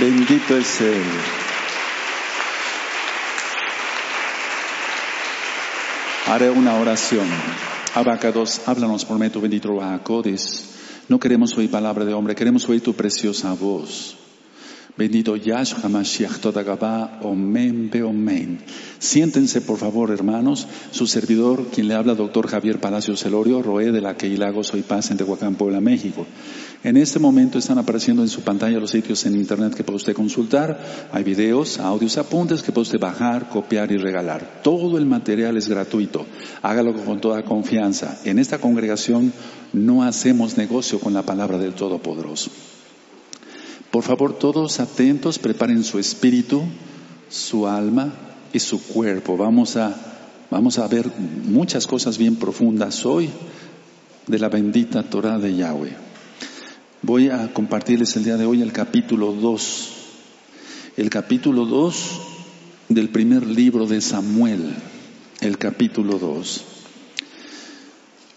Bendito es Él. Haré una oración. Abacados, háblanos por medio bendito Bajacodes. No queremos oír palabra de hombre, queremos oír tu preciosa voz. Bendito Yahshua Mashiach Todagabá, Omen Omen. Siéntense, por favor, hermanos. Su servidor, quien le habla, doctor Javier Palacio Celorio, Roé de la Queilago Soy Paz en Tehuacán, Puebla, México. En este momento están apareciendo en su pantalla los sitios en internet que puede usted consultar. Hay videos, audios, apuntes que puede usted bajar, copiar y regalar. Todo el material es gratuito. Hágalo con toda confianza. En esta congregación no hacemos negocio con la palabra del Todopoderoso. Por favor, todos atentos, preparen su espíritu, su alma y su cuerpo. Vamos a, vamos a ver muchas cosas bien profundas hoy de la bendita Torah de Yahweh. Voy a compartirles el día de hoy el capítulo 2. El capítulo 2 del primer libro de Samuel. El capítulo 2.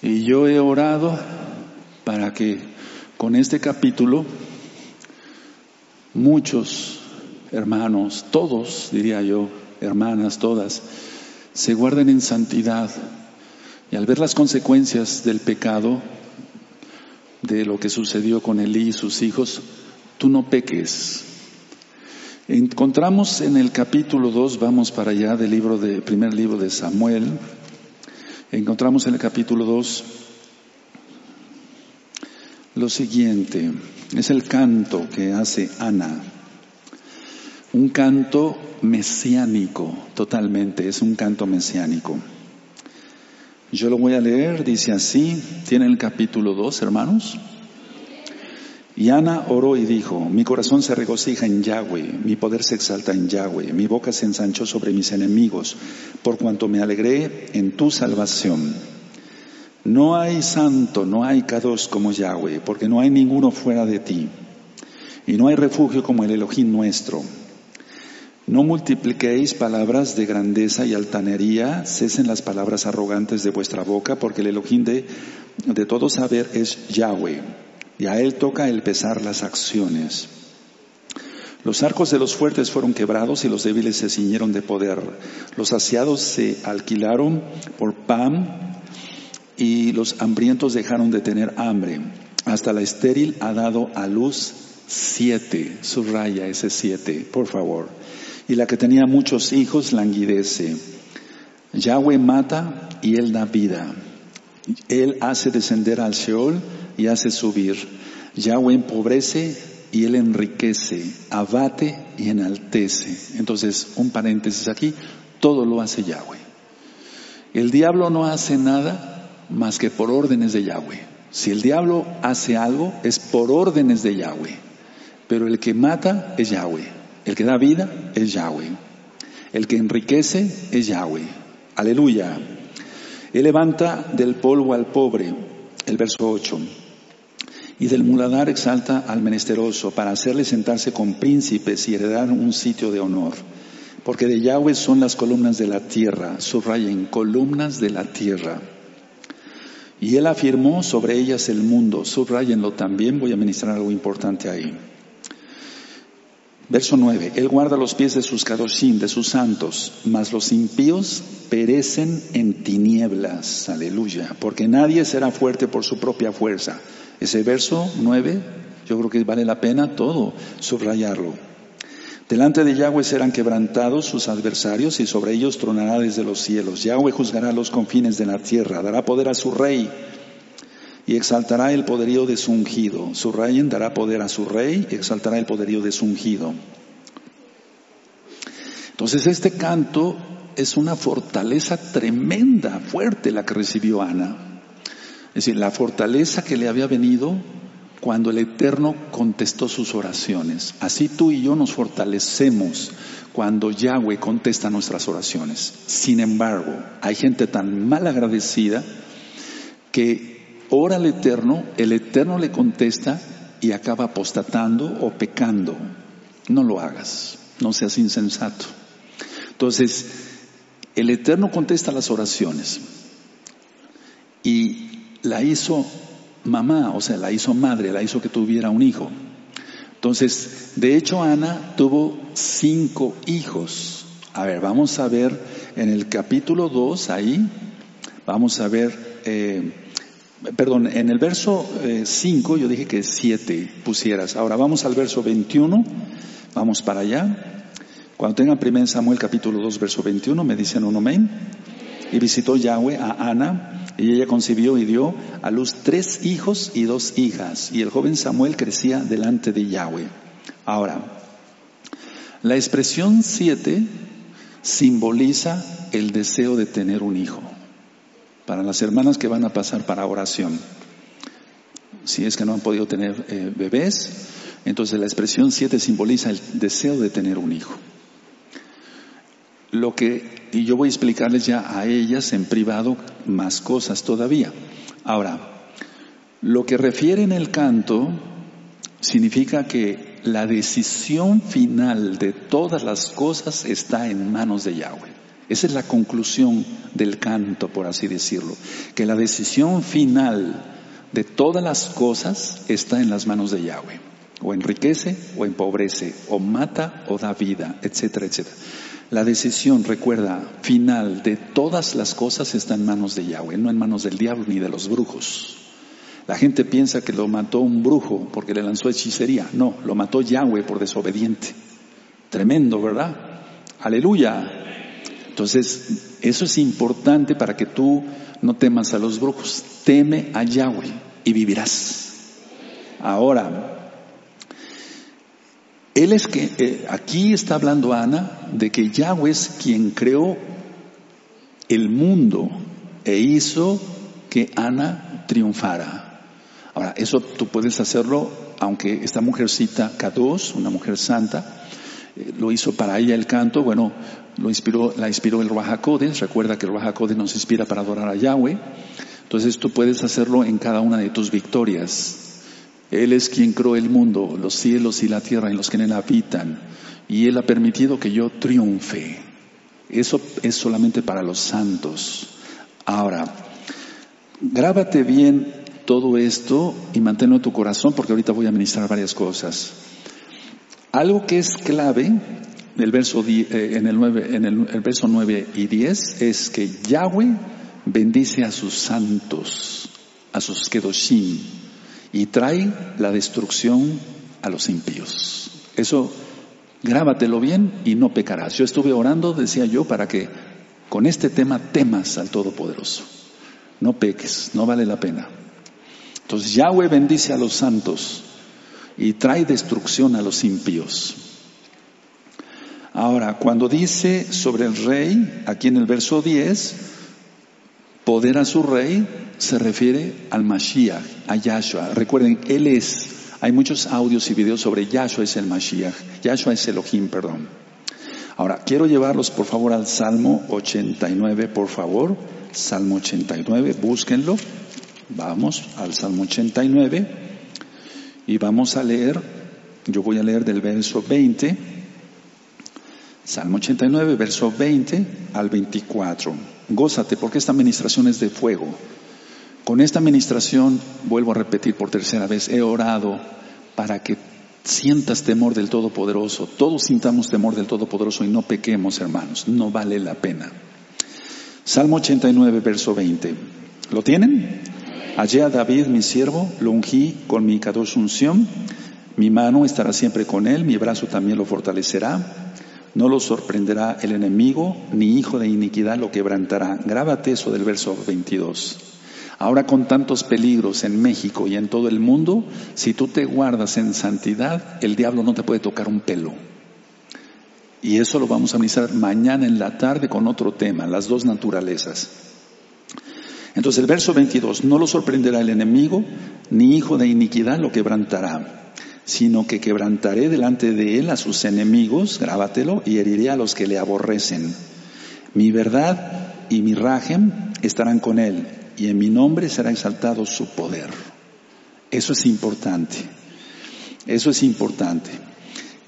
Y yo he orado para que con este capítulo muchos hermanos, todos, diría yo, hermanas, todas, se guarden en santidad y al ver las consecuencias del pecado, de lo que sucedió con Elí y sus hijos, tú no peques. Encontramos en el capítulo 2, vamos para allá del libro de, primer libro de Samuel, encontramos en el capítulo 2 lo siguiente. Es el canto que hace Ana. Un canto mesiánico, totalmente, es un canto mesiánico. Yo lo voy a leer, dice así, tiene el capítulo 2, hermanos. Y Ana oró y dijo, mi corazón se regocija en Yahweh, mi poder se exalta en Yahweh, mi boca se ensanchó sobre mis enemigos, por cuanto me alegré en tu salvación. No hay santo, no hay Kadosh como Yahweh, porque no hay ninguno fuera de ti. Y no hay refugio como el Elohim nuestro. No multipliquéis palabras de grandeza y altanería, cesen las palabras arrogantes de vuestra boca, porque el Elohim de, de todo saber es Yahweh, y a él toca el pesar las acciones. Los arcos de los fuertes fueron quebrados y los débiles se ciñeron de poder. Los saciados se alquilaron por pan y los hambrientos dejaron de tener hambre. Hasta la estéril ha dado a luz siete, subraya ese siete, por favor. Y la que tenía muchos hijos languidece. Yahweh mata y él da vida. Él hace descender al Sheol y hace subir. Yahweh empobrece y él enriquece, abate y enaltece. Entonces, un paréntesis aquí, todo lo hace Yahweh. El diablo no hace nada más que por órdenes de Yahweh. Si el diablo hace algo, es por órdenes de Yahweh. Pero el que mata es Yahweh. El que da vida es Yahweh. El que enriquece es Yahweh. Aleluya. Él levanta del polvo al pobre, el verso 8. Y del muladar exalta al menesteroso para hacerle sentarse con príncipes y heredar un sitio de honor. Porque de Yahweh son las columnas de la tierra, subrayen, columnas de la tierra. Y él afirmó sobre ellas el mundo. Subrayenlo también, voy a ministrar algo importante ahí. Verso 9. Él guarda los pies de sus kadoshim, de sus santos, mas los impíos perecen en tinieblas. Aleluya. Porque nadie será fuerte por su propia fuerza. Ese verso 9, yo creo que vale la pena todo subrayarlo. Delante de Yahweh serán quebrantados sus adversarios y sobre ellos tronará desde los cielos. Yahweh juzgará los confines de la tierra, dará poder a su rey y exaltará el poderío de su ungido. Su rey dará poder a su rey y exaltará el poderío de su ungido. Entonces este canto es una fortaleza tremenda, fuerte la que recibió Ana. Es decir, la fortaleza que le había venido cuando el Eterno contestó sus oraciones. Así tú y yo nos fortalecemos cuando Yahweh contesta nuestras oraciones. Sin embargo, hay gente tan mal agradecida que ora al Eterno, el Eterno le contesta y acaba apostatando o pecando. No lo hagas, no seas insensato. Entonces, el Eterno contesta las oraciones y la hizo mamá, o sea, la hizo madre, la hizo que tuviera un hijo. Entonces, de hecho, Ana tuvo cinco hijos. A ver, vamos a ver en el capítulo 2, ahí, vamos a ver, eh, perdón, en el verso 5 eh, yo dije que siete pusieras. Ahora vamos al verso 21, vamos para allá. Cuando tengan 1 Samuel capítulo 2, verso 21, me dicen un amén. Y visitó Yahweh a Ana y ella concibió y dio a luz tres hijos y dos hijas. Y el joven Samuel crecía delante de Yahweh. Ahora, la expresión siete simboliza el deseo de tener un hijo. Para las hermanas que van a pasar para oración. Si es que no han podido tener eh, bebés, entonces la expresión siete simboliza el deseo de tener un hijo. Lo que y yo voy a explicarles ya a ellas en privado más cosas todavía. Ahora, lo que refiere en el canto significa que la decisión final de todas las cosas está en manos de Yahweh. Esa es la conclusión del canto, por así decirlo, que la decisión final de todas las cosas está en las manos de Yahweh. O enriquece o empobrece, o mata o da vida, etcétera, etcétera. La decisión, recuerda, final de todas las cosas está en manos de Yahweh, no en manos del diablo ni de los brujos. La gente piensa que lo mató un brujo porque le lanzó hechicería. No, lo mató Yahweh por desobediente. Tremendo, ¿verdad? Aleluya. Entonces, eso es importante para que tú no temas a los brujos. Teme a Yahweh y vivirás. Ahora, él es que, eh, aquí está hablando Ana de que Yahweh es quien creó el mundo e hizo que Ana triunfara. Ahora, eso tú puedes hacerlo, aunque esta mujercita K2, una mujer santa, eh, lo hizo para ella el canto, bueno, lo inspiró, la inspiró el Rahakodes, recuerda que el Rahakodes nos inspira para adorar a Yahweh, entonces tú puedes hacerlo en cada una de tus victorias. Él es quien creó el mundo, los cielos y la tierra en los que en él habitan. Y Él ha permitido que yo triunfe. Eso es solamente para los santos. Ahora, grábate bien todo esto y manténlo en tu corazón porque ahorita voy a ministrar varias cosas. Algo que es clave el verso, eh, en, el, 9, en el, verso 9 y 10 es que Yahweh bendice a sus santos, a sus kedoshim y trae la destrucción a los impíos. Eso grábatelo bien y no pecarás. Yo estuve orando, decía yo, para que con este tema temas al Todopoderoso. No peques, no vale la pena. Entonces Yahweh bendice a los santos y trae destrucción a los impíos. Ahora, cuando dice sobre el rey, aquí en el verso 10, poder a su rey, se refiere al Mashiach, a Yahshua. Recuerden, Él es, hay muchos audios y videos sobre Yahshua es el Mashiach, Yahshua es Elohim, perdón. Ahora, quiero llevarlos por favor al Salmo 89, por favor. Salmo 89, búsquenlo. Vamos al Salmo 89 y vamos a leer, yo voy a leer del verso 20, Salmo 89, verso 20 al 24. Gózate porque esta administración es de fuego. Con esta administración, vuelvo a repetir por tercera vez, he orado para que sientas temor del Todopoderoso. Todos sintamos temor del Todopoderoso y no pequemos, hermanos. No vale la pena. Salmo 89, verso 20. ¿Lo tienen? Hallé a David, mi siervo, lo ungí con mi cadosh unción. Mi mano estará siempre con él, mi brazo también lo fortalecerá. No lo sorprenderá el enemigo, ni hijo de iniquidad lo quebrantará. Grábate eso del verso 22. Ahora con tantos peligros en México y en todo el mundo, si tú te guardas en santidad, el diablo no te puede tocar un pelo. Y eso lo vamos a analizar mañana en la tarde con otro tema, las dos naturalezas. Entonces el verso 22, no lo sorprenderá el enemigo, ni hijo de iniquidad lo quebrantará, sino que quebrantaré delante de él a sus enemigos, grábatelo, y heriré a los que le aborrecen. Mi verdad y mi rajem estarán con él, y en mi nombre será exaltado su poder. Eso es importante. Eso es importante.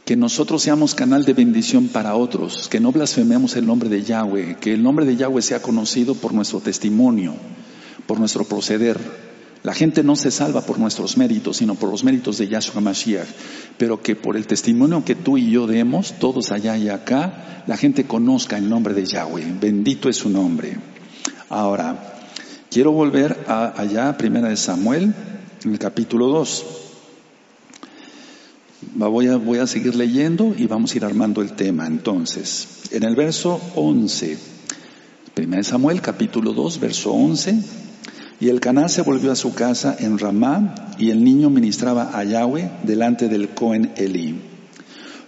Que nosotros seamos canal de bendición para otros, que no blasfememos el nombre de Yahweh, que el nombre de Yahweh sea conocido por nuestro testimonio, por nuestro proceder. La gente no se salva por nuestros méritos, sino por los méritos de Yahshua Mashiach. Pero que por el testimonio que tú y yo demos, todos allá y acá, la gente conozca el nombre de Yahweh. Bendito es su nombre. Ahora, quiero volver a, allá, primera de Samuel, en el capítulo 2. Voy a, voy a seguir leyendo y vamos a ir armando el tema. Entonces, en el verso 11, primera de Samuel, capítulo 2, verso 11, y el Caná se volvió a su casa en Ramá y el niño ministraba a Yahweh delante del Cohen Elí.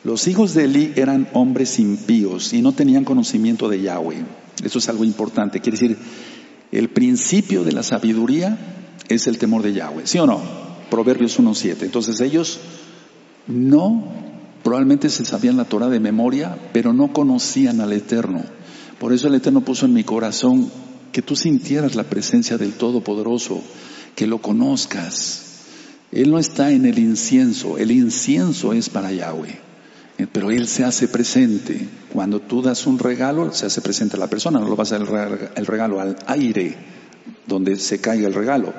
Los hijos de Elí eran hombres impíos y no tenían conocimiento de Yahweh. Eso es algo importante. Quiere decir, el principio de la sabiduría es el temor de Yahweh. ¿Sí o no? Proverbios 1.7. Entonces ellos no, probablemente se sabían la Torah de memoria, pero no conocían al Eterno. Por eso el Eterno puso en mi corazón que tú sintieras la presencia del Todopoderoso, que lo conozcas. Él no está en el incienso, el incienso es para Yahweh, eh, pero Él se hace presente. Cuando tú das un regalo, se hace presente a la persona, no lo vas a dar el regalo al aire, donde se caiga el regalo.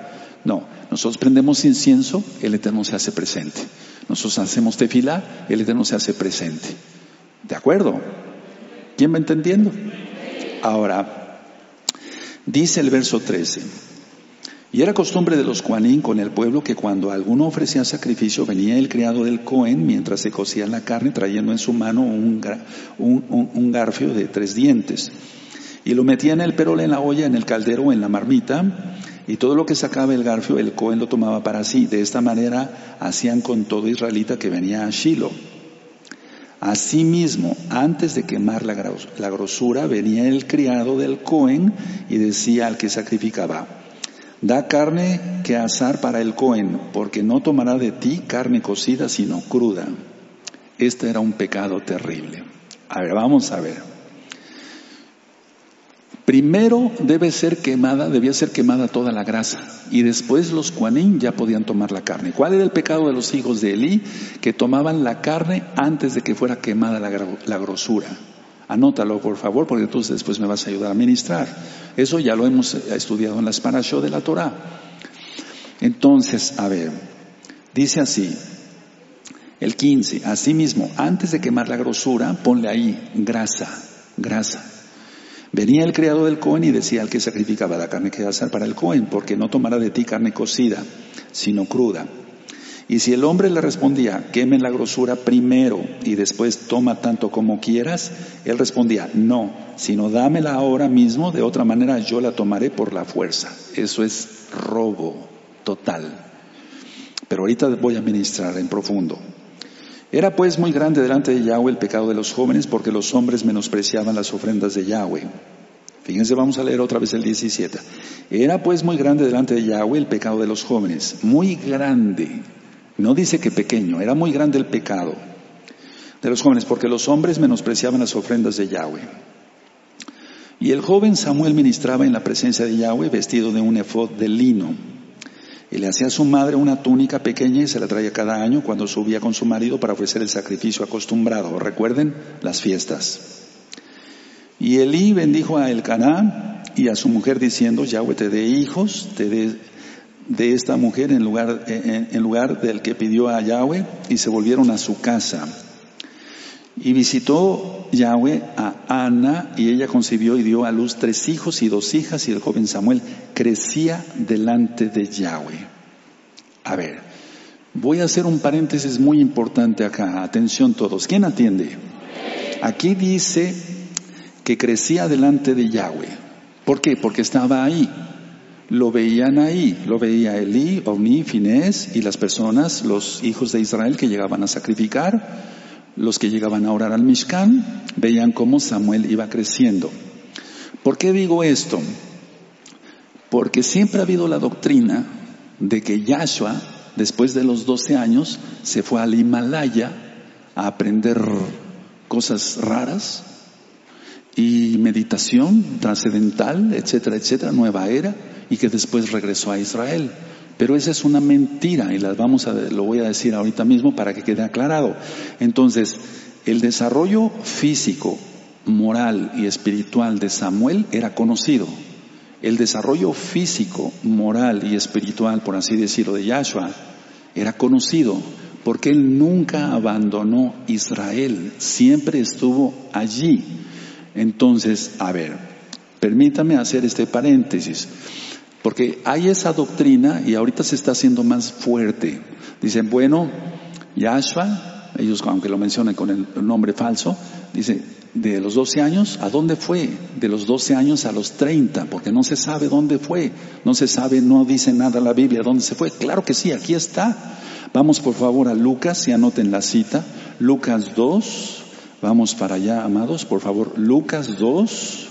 No, nosotros prendemos incienso, el Eterno se hace presente. Nosotros hacemos tefilá, el Eterno se hace presente. ¿De acuerdo? ¿Quién va entendiendo? Ahora, Dice el verso 13, y era costumbre de los Juanín con el pueblo que cuando alguno ofrecía sacrificio venía el criado del Cohen mientras se cocía la carne trayendo en su mano un, garfio de tres dientes. Y lo metía en el perol, en la olla, en el caldero en la marmita, y todo lo que sacaba el garfio el Cohen lo tomaba para sí. De esta manera hacían con todo israelita que venía a Shiloh. Asimismo, antes de quemar la, grosura, venía el criado del Cohen y decía al que sacrificaba, da carne que asar para el Cohen, porque no tomará de ti carne cocida, sino cruda. Este era un pecado terrible. A ver, vamos a ver. Primero debe ser quemada, debía ser quemada toda la grasa y después los cuanín ya podían tomar la carne. ¿Cuál era el pecado de los hijos de Elí? Que tomaban la carne antes de que fuera quemada la, grosura. Anótalo por favor porque entonces después me vas a ayudar a ministrar. Eso ya lo hemos estudiado en las parashot de la Torah. Entonces, a ver, dice así, el 15, asimismo, antes de quemar la grosura, ponle ahí grasa, grasa. Venía el criado del Cohen y decía al que sacrificaba la carne que hacer para el Cohen, porque no tomará de ti carne cocida, sino cruda. Y si el hombre le respondía, queme la grosura primero y después toma tanto como quieras, él respondía, no, sino dámela ahora mismo, de otra manera yo la tomaré por la fuerza. Eso es robo total. Pero ahorita voy a ministrar en profundo. Era pues muy grande delante de Yahweh el pecado de los jóvenes porque los hombres menospreciaban las ofrendas de Yahweh. Fíjense, vamos a leer otra vez el 17. Era pues muy grande delante de Yahweh el pecado de los jóvenes. Muy grande. No dice que pequeño, era muy grande el pecado de los jóvenes porque los hombres menospreciaban las ofrendas de Yahweh. Y el joven Samuel ministraba en la presencia de Yahweh vestido de un efod de lino y le hacía a su madre una túnica pequeña y se la traía cada año cuando subía con su marido para ofrecer el sacrificio acostumbrado. Recuerden las fiestas. Y Elí bendijo a Elcaná y a su mujer diciendo, Yahweh te dé hijos, te dé de esta mujer en lugar, en lugar del que pidió a Yahweh y se volvieron a su casa. Y visitó Yahweh a Ana y ella concibió y dio a luz tres hijos y dos hijas y el joven Samuel crecía delante de Yahweh. A ver, voy a hacer un paréntesis muy importante acá. Atención todos. ¿Quién atiende? Aquí dice que crecía delante de Yahweh. ¿Por qué? Porque estaba ahí. Lo veían ahí, lo veía Elí, Ovni, Finés y las personas, los hijos de Israel que llegaban a sacrificar los que llegaban a orar al Mishkan veían cómo Samuel iba creciendo. ¿Por qué digo esto? Porque siempre ha habido la doctrina de que Yahshua, después de los 12 años, se fue al Himalaya a aprender cosas raras y meditación trascendental, etcétera, etcétera, nueva era, y que después regresó a Israel. Pero esa es una mentira y las vamos a, lo voy a decir ahorita mismo para que quede aclarado. Entonces, el desarrollo físico, moral y espiritual de Samuel era conocido. el desarrollo físico, moral y espiritual, por así decirlo, de Yahshua era conocido porque él nunca abandonó Israel, siempre estuvo allí. Entonces, a ver, permítame hacer este paréntesis, porque hay esa doctrina y ahorita se está haciendo más fuerte. Dicen, bueno, Yahshua, ellos aunque lo mencionen con el nombre falso, dice, de los 12 años, ¿a dónde fue? De los 12 años a los 30, porque no se sabe dónde fue, no se sabe, no dice nada la Biblia dónde se fue. Claro que sí, aquí está. Vamos por favor a Lucas y anoten la cita. Lucas 2, vamos para allá, amados, por favor. Lucas 2,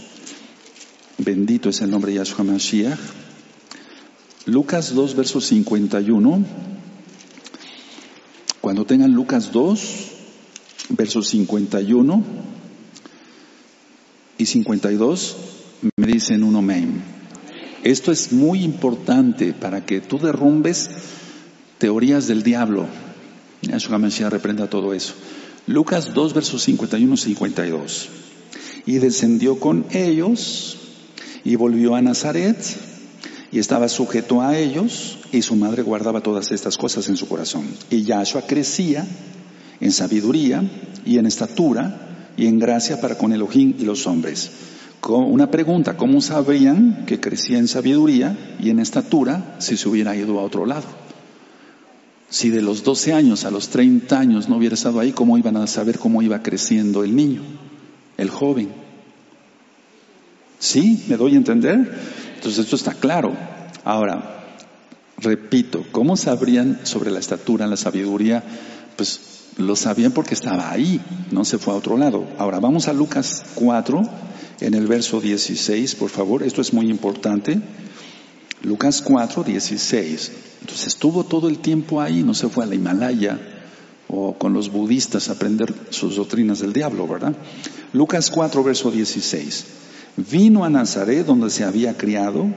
bendito es el nombre de Yahshua Mashiach. Lucas 2, verso 51. Cuando tengan Lucas 2, verso 51 y 52, me dicen un amén. Esto es muy importante para que tú derrumbes teorías del diablo. Yahshua Mashiach reprenda todo eso. Lucas 2, versos 51 y 52. Y descendió con ellos y volvió a Nazaret y estaba sujeto a ellos y su madre guardaba todas estas cosas en su corazón. Y Yahshua crecía en sabiduría y en estatura y en gracia para con Elohim y los hombres. Una pregunta, ¿cómo sabrían que crecía en sabiduría y en estatura si se hubiera ido a otro lado? Si de los 12 años a los 30 años no hubiera estado ahí, ¿cómo iban a saber cómo iba creciendo el niño, el joven? ¿Sí? ¿Me doy a entender? Entonces esto está claro. Ahora, repito, ¿cómo sabrían sobre la estatura, la sabiduría? Pues lo sabían porque estaba ahí, no se fue a otro lado. Ahora, vamos a Lucas 4, en el verso 16, por favor. Esto es muy importante. Lucas 4, 16. Entonces estuvo todo el tiempo ahí, no se fue a la Himalaya o con los budistas a aprender sus doctrinas del diablo, ¿verdad? Lucas 4, verso 16. Vino a Nazaret donde se había criado,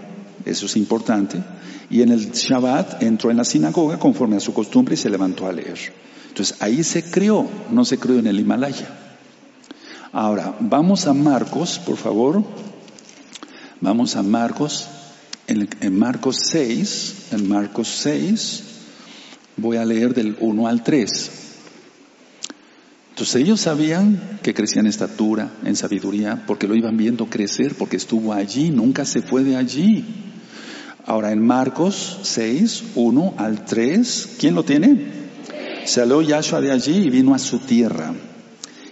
eso es importante, y en el Shabbat entró en la sinagoga conforme a su costumbre y se levantó a leer. Entonces ahí se crió, no se crió en el Himalaya. Ahora, vamos a Marcos, por favor. Vamos a Marcos en, Marcos 6, en Marcos 6, voy a leer del 1 al 3. Entonces ellos sabían que crecía en estatura, en sabiduría, porque lo iban viendo crecer, porque estuvo allí, nunca se fue de allí. Ahora en Marcos 6, 1 al 3, ¿quién lo tiene? Salió Yahshua de allí y vino a su tierra,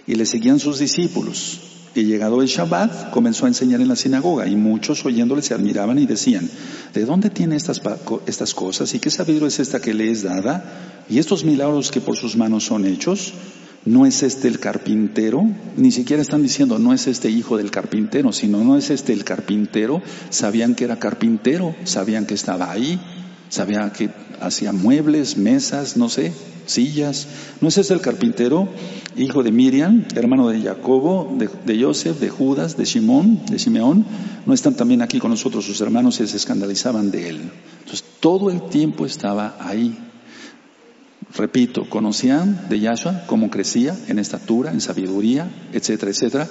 y le seguían sus discípulos. Y llegado el Shabbat, comenzó a enseñar en la sinagoga y muchos oyéndole se admiraban y decían, ¿de dónde tiene estas, estas cosas y qué sabiduría es esta que le es dada? Y estos milagros que por sus manos son hechos, ¿no es este el carpintero? Ni siquiera están diciendo, no es este hijo del carpintero, sino no es este el carpintero. Sabían que era carpintero, sabían que estaba ahí, sabían que hacía muebles, mesas, no sé, sillas. ¿No es ese el carpintero, hijo de Miriam, hermano de Jacobo, de, Joseph, de Judas, de Simón, de Simeón? ¿No están también aquí con nosotros sus hermanos y se escandalizaban de él? Entonces, todo el tiempo estaba ahí. Repito, conocían de Yahshua cómo crecía en estatura, en sabiduría, etcétera, etcétera.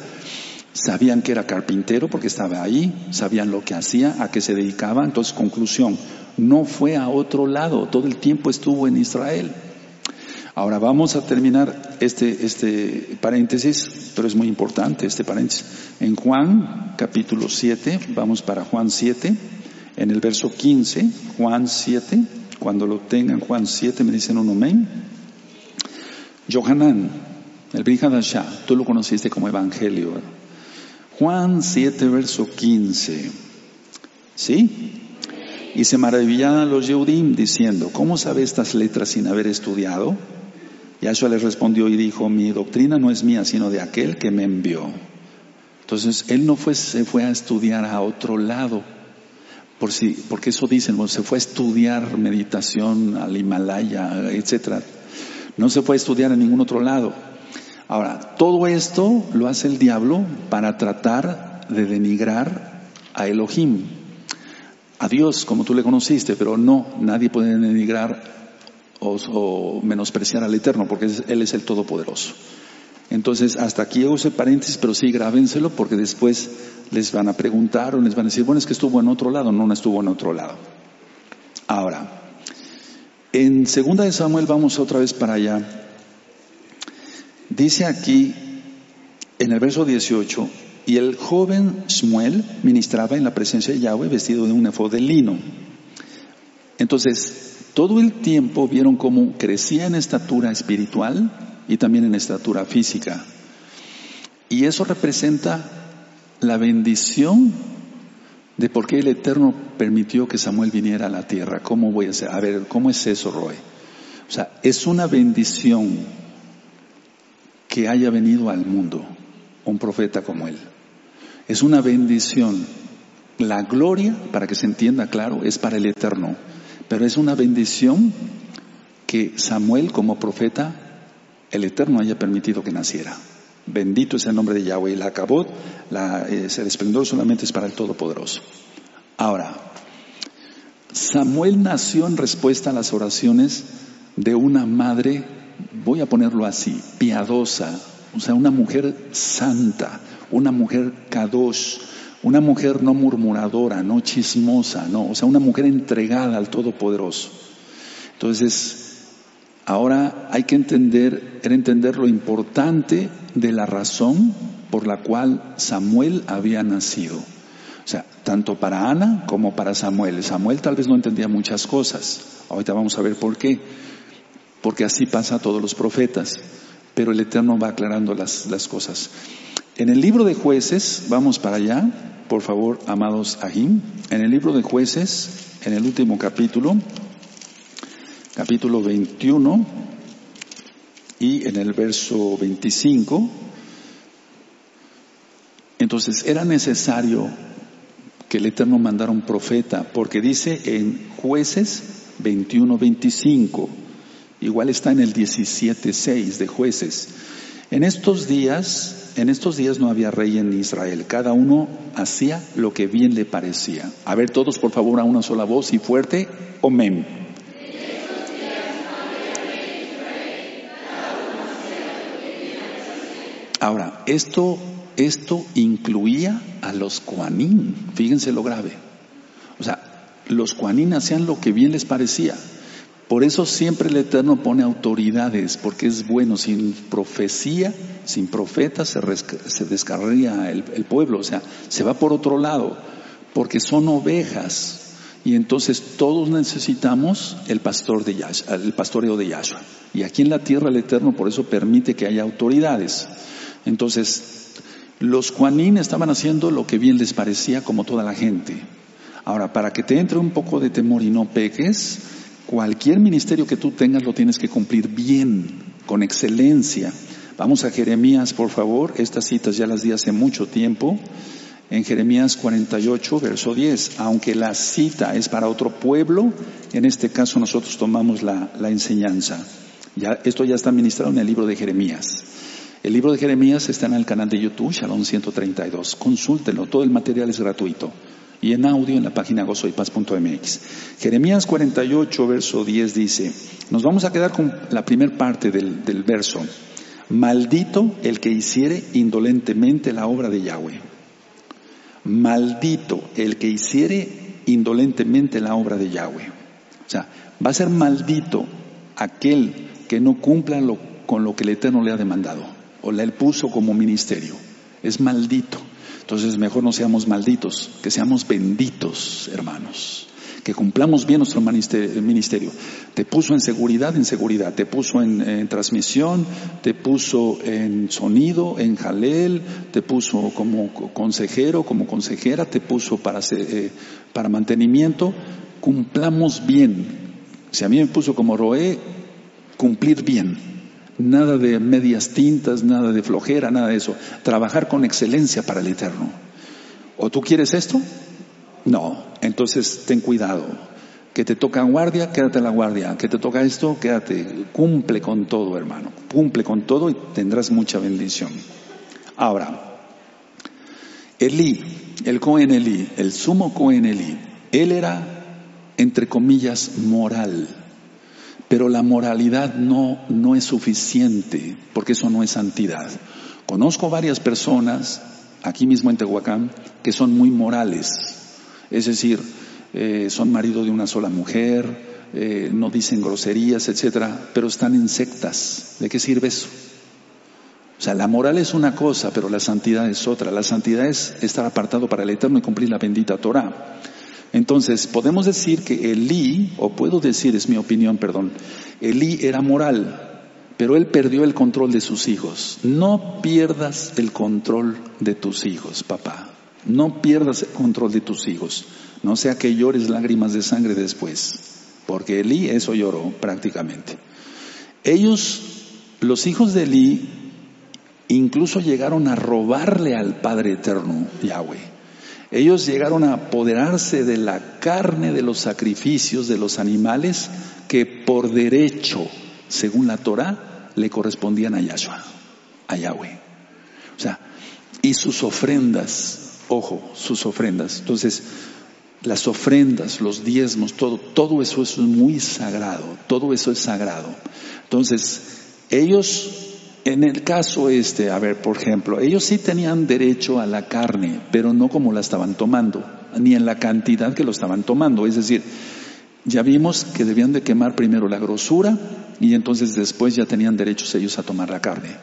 Sabían que era carpintero porque estaba ahí, sabían lo que hacía, a qué se dedicaba. Entonces, conclusión, no fue a otro lado, todo el tiempo estuvo en Israel. Ahora vamos a terminar este, este paréntesis, pero es muy importante este paréntesis. En Juan capítulo 7, vamos para Juan 7, en el verso 15, Juan 7, cuando lo tengan Juan 7 me dicen un amén. Johanan, el Brihadashah, tú lo conociste como evangelio. Juan 7, verso 15. ¿Sí? Y se maravillaban los Yehudim diciendo, ¿cómo sabe estas letras sin haber estudiado? Yahshua le respondió y dijo, mi doctrina no es mía, sino de aquel que me envió. Entonces, él no fue, se fue a estudiar a otro lado, por si, porque eso dicen, se fue a estudiar meditación al Himalaya, etcétera. No se fue a estudiar a ningún otro lado. Ahora, todo esto lo hace el diablo para tratar de denigrar a Elohim, a Dios como tú le conociste, pero no, nadie puede denigrar o, menospreciar al Eterno, porque Él es el Todopoderoso. Entonces, hasta aquí hago ese paréntesis, pero sí grábenselo porque después les van a preguntar o les van a decir, bueno, es que estuvo en otro lado, no, no estuvo en otro lado. Ahora, en segunda de Samuel vamos otra vez para allá. Dice aquí, en el verso 18, y el joven Shmuel ministraba en la presencia de Yahweh vestido de un efod de lino. Entonces, todo el tiempo vieron cómo crecía en estatura espiritual, y también en estatura física. Y eso representa la bendición de por qué el Eterno permitió que Samuel viniera a la tierra. ¿Cómo voy a hacer? A ver, ¿cómo es eso, Roy? O sea, es una bendición que haya venido al mundo un profeta como él. Es una bendición. La gloria, para que se entienda claro, es para el Eterno. Pero es una bendición que Samuel como profeta el Eterno haya permitido que naciera. Bendito es el nombre de Yahweh. La acabó, la, eh, se desprendió solamente es para el Todopoderoso. Ahora, Samuel nació en respuesta a las oraciones de una madre, voy a ponerlo así, piadosa, o sea, una mujer santa, una mujer kadosh, una mujer no murmuradora, no chismosa, no, o sea, una mujer entregada al Todopoderoso. Entonces, Ahora hay que entender, entender lo importante de la razón por la cual Samuel había nacido. O sea, tanto para Ana como para Samuel. Samuel tal vez no entendía muchas cosas. Ahorita vamos a ver por qué. Porque así pasa a todos los profetas. Pero el Eterno va aclarando las, las cosas. En el libro de jueces, vamos para allá, por favor, amados Ahim. En el libro de jueces, en el último capítulo, capítulo 21 y en el verso 25. Entonces era necesario que el Eterno mandara un profeta, porque dice en jueces 21, 25, igual está en el 17, 6 de jueces. En estos días, en estos días no había rey en Israel, cada uno hacía lo que bien le parecía. A ver todos por favor a una sola voz y fuerte, amén. Ahora, esto, esto incluía a los cuanín, fíjense lo grave. O sea, los cuanín hacían lo que bien les parecía. Por eso siempre el Eterno pone autoridades, porque es bueno, sin profecía, sin profeta se, descarría el, pueblo, o sea, se va por otro lado, porque son ovejas. Y entonces todos necesitamos el pastor de Yahshua, el pastoreo de Yahshua. Y aquí en la tierra el Eterno por eso permite que haya autoridades. Entonces, los Juanín estaban haciendo lo que bien les parecía como toda la gente. Ahora, para que te entre un poco de temor y no peques, cualquier ministerio que tú tengas lo tienes que cumplir bien, con excelencia. Vamos a Jeremías, por favor. Estas citas ya las di hace mucho tiempo. En Jeremías 48, verso 10. Aunque la cita es para otro pueblo, en este caso nosotros tomamos la, la enseñanza. Ya, esto ya está ministrado en el libro de Jeremías. El libro de Jeremías está en el canal de YouTube, Shalom 132. Consúltenlo, todo el material es gratuito. Y en audio en la página gozoypaz.mx. Jeremías 48, verso 10 dice, nos vamos a quedar con la primera parte del, del verso. Maldito el que hiciere indolentemente la obra de Yahweh. Maldito el que hiciere indolentemente la obra de Yahweh. O sea, va a ser maldito aquel que no cumpla con lo que el Eterno le ha demandado o él puso como ministerio. Es maldito. Entonces mejor no seamos malditos, que seamos benditos, hermanos. Que cumplamos bien nuestro ministerio. Te puso en seguridad, en seguridad. Te puso en, transmisión, te puso en sonido, en jalel, te puso como consejero, como consejera, te puso para, eh, para mantenimiento. Cumplamos bien. Si a mí me puso como roé, cumplir bien Nada de medias tintas, nada de flojera, nada de eso. Trabajar con excelencia para el Eterno. ¿O tú quieres esto? No. Entonces ten cuidado. Que te toca guardia, quédate en la guardia. Que te toca esto, quédate. Cumple con todo, hermano. Cumple con todo y tendrás mucha bendición. Ahora, Elí, el Cohen Elí, el sumo Cohen Elí, él era, entre comillas, moral Pero la moralidad no, no es suficiente, porque eso no es santidad. Conozco varias personas, aquí mismo en Tehuacán, que son muy morales. Es decir, eh, son marido de una sola mujer, eh, no dicen groserías, etcétera, pero están en sectas. ¿De qué sirve eso? O sea, la moral es una cosa, pero la santidad es otra. La santidad es estar apartado para el Eterno y cumplir la bendita Torah. Entonces, podemos decir que Elí, o puedo decir, es mi opinión, perdón, Elí era moral, pero él perdió el control de sus hijos. No pierdas el control de tus hijos, papá. No pierdas el control de tus hijos. No sea que llores lágrimas de sangre después, porque Elí eso lloró prácticamente. Ellos, los hijos de Elí, incluso llegaron a robarle al Padre Eterno, Yahweh. Ellos llegaron a apoderarse de la carne de los sacrificios de los animales que por derecho, según la Torah, le correspondían a Yahshua, a Yahweh. O sea, y sus ofrendas, ojo, sus ofrendas. Entonces, las ofrendas, los diezmos, todo, todo eso, eso es muy sagrado, todo eso es sagrado. Entonces, ellos en el caso este, a ver, por ejemplo, ellos sí tenían derecho a la carne, pero no como la estaban tomando, ni en la cantidad que lo estaban tomando. Es decir, ya vimos que debían de quemar primero la grosura y entonces después ya tenían derechos ellos a tomar la carne.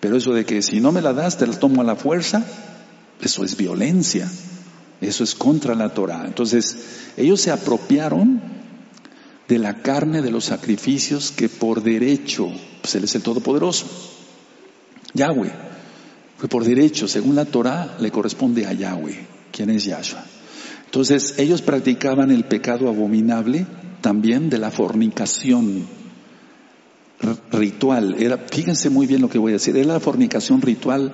Pero eso de que si no me la das, te la tomo a la fuerza, eso es violencia. Eso es contra la Torah. Entonces, ellos se apropiaron de la carne de los sacrificios que por derecho, pues Él es el Todopoderoso. Yahweh. Fue por derecho, según la Torah, le corresponde a Yahweh, quien es Yahshua. Entonces, ellos practicaban el pecado abominable también de la fornicación ritual. Era, fíjense muy bien lo que voy a decir, era la fornicación ritual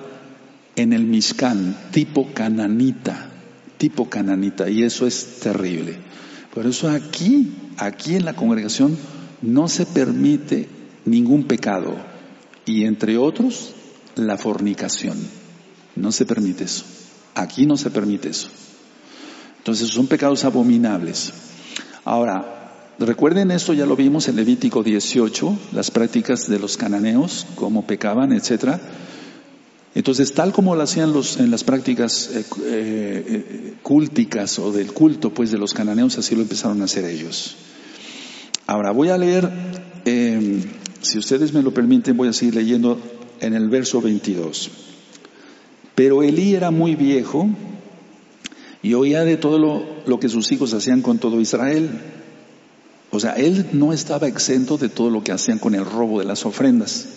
en el Mishkan, tipo cananita, tipo cananita, y eso es terrible. Por eso aquí, aquí en la congregación, no se permite ningún pecado, y entre otros, la fornicación. No se permite eso. Aquí no se permite eso. Entonces son pecados abominables. Ahora, recuerden esto, ya lo vimos en Levítico 18, las prácticas de los cananeos, cómo pecaban, etcétera. Entonces, tal como lo hacían los, en las prácticas eh, eh, culticas o del culto, pues de los cananeos, así lo empezaron a hacer ellos. Ahora, voy a leer, eh, si ustedes me lo permiten, voy a seguir leyendo en el verso 22. Pero Elí era muy viejo y oía de todo lo, que sus hijos hacían con todo Israel. O sea, él no estaba exento de todo lo que hacían con el robo de las ofrendas.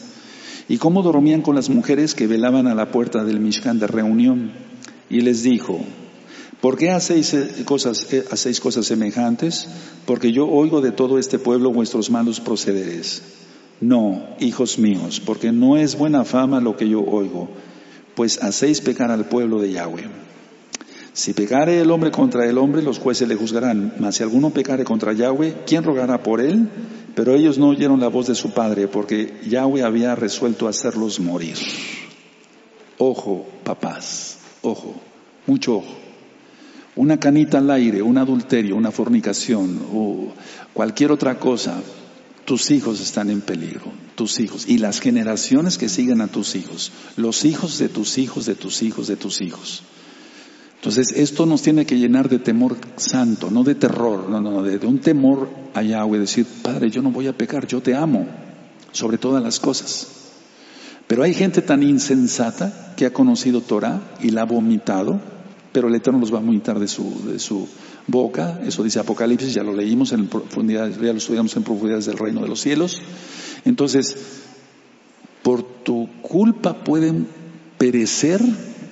Y cómo dormían con las mujeres que velaban a la puerta del Mishkan de reunión. Y les dijo, ¿por qué hacéis eh, cosas, eh, hacéis cosas semejantes? Porque yo oigo de todo este pueblo vuestros malos procederes. No, hijos míos, porque no es buena fama lo que yo oigo, pues hacéis pecar al pueblo de Yahweh. Si pecare el hombre contra el hombre, los jueces le juzgarán, mas si alguno pecare contra Yahweh, ¿quién rogará por él? Pero ellos no oyeron la voz de su padre, porque Yahweh había resuelto hacerlos morir. Ojo, papás, ojo, mucho ojo. Una canita al aire, un adulterio, una fornicación o cualquier otra cosa tus hijos están en peligro, tus hijos, y las generaciones que siguen a tus hijos, los hijos de tus hijos, de tus hijos, de tus hijos. Entonces, esto nos tiene que llenar de temor santo, no de terror, no, no, de, un temor a Yahweh, decir, Padre, yo no voy a pecar, yo te amo, sobre todas las cosas. Pero hay gente tan insensata que ha conocido Torah y la ha vomitado, pero el Eterno los va a vomitar de su, de su boca, eso dice Apocalipsis, ya lo leímos en profundidad, ya lo estudiamos en profundidades del reino de los cielos. Entonces, por tu culpa pueden perecer,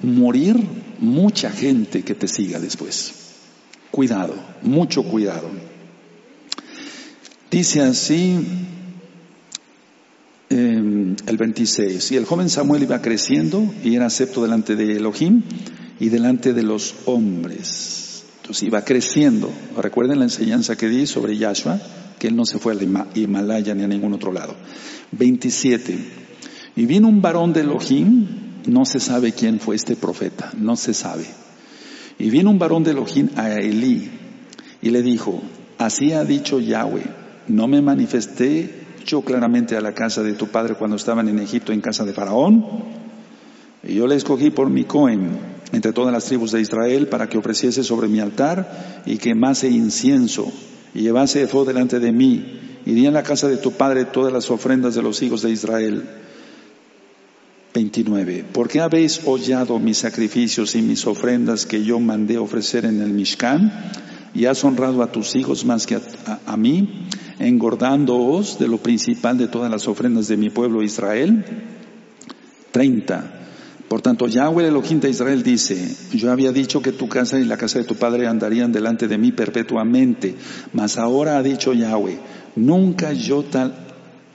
morir mucha gente que te siga después. Cuidado, mucho cuidado. Dice así em, el 26, y el joven Samuel iba creciendo y era acepto delante de Elohim y delante de los hombres. Entonces iba creciendo. Recuerden la enseñanza que di sobre Yahshua, que él no se fue al Himalaya ni a ningún otro lado. 27. Y vino un varón de Elohim, no se sabe quién fue este profeta, no se sabe. Y vino un varón de Elohim a Elí y le dijo, así ha dicho Yahweh, ¿No me manifesté yo claramente a la casa de tu padre cuando estaban en Egipto en casa de Faraón? Y yo le escogí por mi cohen entre todas las tribus de Israel para que ofreciese sobre mi altar y quemase incienso y llevase efod delante de mí. Y di en la casa de tu padre todas las ofrendas de los hijos de Israel. 29. ¿Por qué habéis hollado mis sacrificios y mis ofrendas que yo mandé ofrecer en el Mishkan? Y has honrado a tus hijos más que a, mí, engordándoos de lo principal de todas las ofrendas de mi pueblo Israel. 30. Por tanto, Yahweh el Elohim de Israel dice, yo había dicho que tu casa y la casa de tu padre andarían delante de mí perpetuamente, mas ahora ha dicho Yahweh, nunca yo tal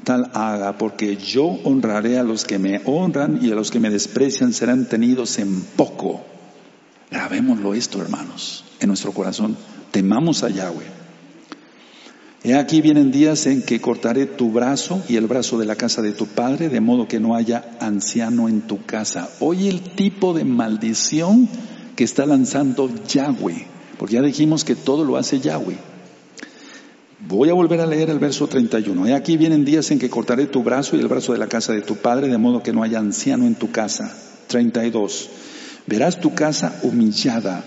tal haga, porque yo honraré a los que me honran y a los que me desprecian serán tenidos en poco. Grabémoslo esto, hermanos, en nuestro corazón. Temamos a Yahweh. He aquí vienen días en que cortaré tu brazo y el brazo de la casa de tu padre, de modo que no haya anciano en tu casa. Oye el tipo de maldición que está lanzando Yahweh, porque ya dijimos que todo lo hace Yahweh. Voy a volver a leer el verso 31. He aquí vienen días en que cortaré tu brazo y el brazo de la casa de tu padre, de modo que no haya anciano en tu casa. 32. Verás tu casa humillada,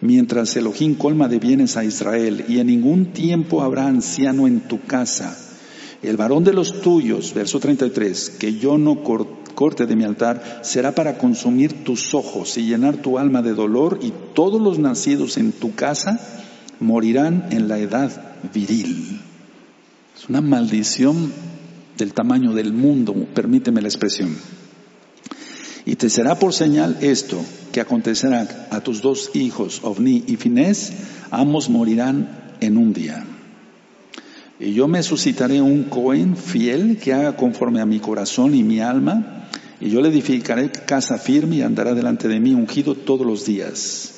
mientras Elohim colma de bienes a Israel, y en ningún tiempo habrá anciano en tu casa. El varón de los tuyos, verso 33, que yo no corte de mi altar, será para consumir tus ojos y llenar tu alma de dolor, y todos los nacidos en tu casa morirán en la edad viril. Es una maldición del tamaño del mundo, permíteme la expresión. Y te será por señal esto, que acontecerá a tus dos hijos, Ovni y Finés, ambos morirán en un día. Y yo me suscitaré un Cohen fiel que haga conforme a mi corazón y mi alma, y yo le edificaré casa firme y andará delante de mí ungido todos los días.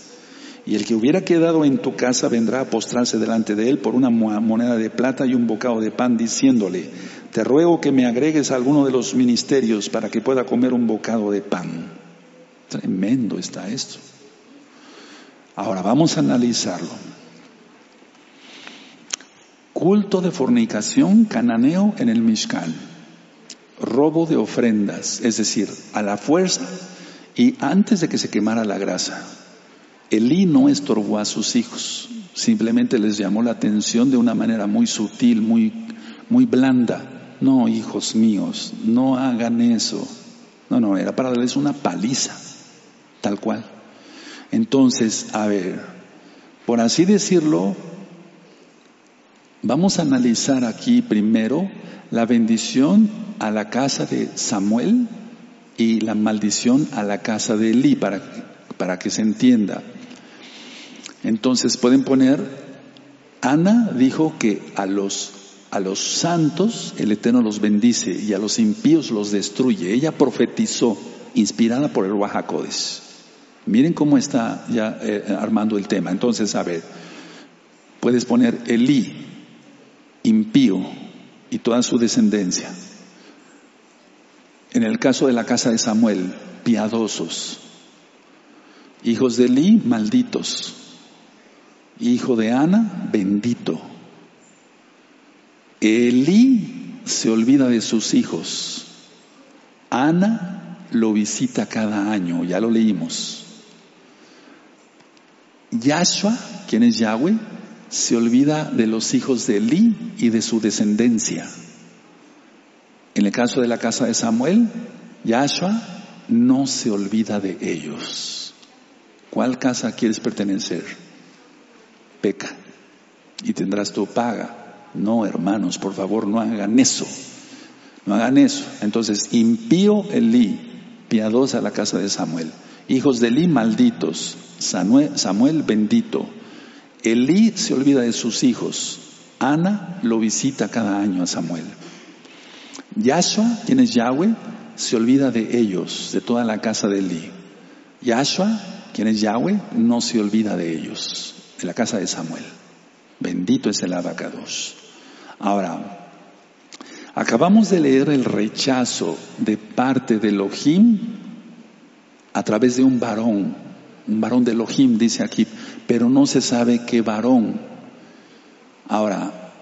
Y el que hubiera quedado en tu casa vendrá a postrarse delante de él por una moneda de plata y un bocado de pan, diciéndole, te ruego que me agregues a alguno de los ministerios para que pueda comer un bocado de pan. Tremendo está esto. Ahora vamos a analizarlo. Culto de fornicación cananeo en el Mishkan. Robo de ofrendas, es decir, a la fuerza y antes de que se quemara la grasa. Elí no estorbó a sus hijos, simplemente les llamó la atención de una manera muy sutil, muy, muy blanda. No, hijos míos, no hagan eso. No, no, era para darles una paliza, tal cual. Entonces, a ver, por así decirlo, vamos a analizar aquí primero la bendición a la casa de Samuel y la maldición a la casa de Elí, para, para que se entienda. Entonces pueden poner, Ana dijo que a los, a los santos el Eterno los bendice y a los impíos los destruye. Ella profetizó, inspirada por el Oaxacodes. Miren cómo está ya eh, armando el tema. Entonces, a ver, puedes poner Elí, impío, y toda su descendencia. En el caso de la casa de Samuel, piadosos. Hijos de Elí, malditos hijo de Ana, bendito. Elí se olvida de sus hijos. Ana lo visita cada año, ya lo leímos. Yahshua, quien es Yahweh, se olvida de los hijos de Elí y de su descendencia. En el caso de la casa de Samuel, Yahshua no se olvida de ellos. ¿Cuál casa quieres pertenecer? peca y tendrás tu paga. No, hermanos, por favor, no hagan eso. No hagan eso. Entonces, impío Elí, piadosa la casa de Samuel. Hijos de Elí, malditos. Samuel, bendito. Elí se olvida de sus hijos. Ana lo visita cada año a Samuel. Yahshua, quien es Yahweh, se olvida de ellos, de toda la casa de Elí. Yahshua, quien es Yahweh, no se olvida de ellos de la casa de Samuel. Bendito es el abacados. Ahora, acabamos de leer el rechazo de parte de Elohim a través de un varón, un varón de Elohim, dice aquí, pero no se sabe qué varón. Ahora,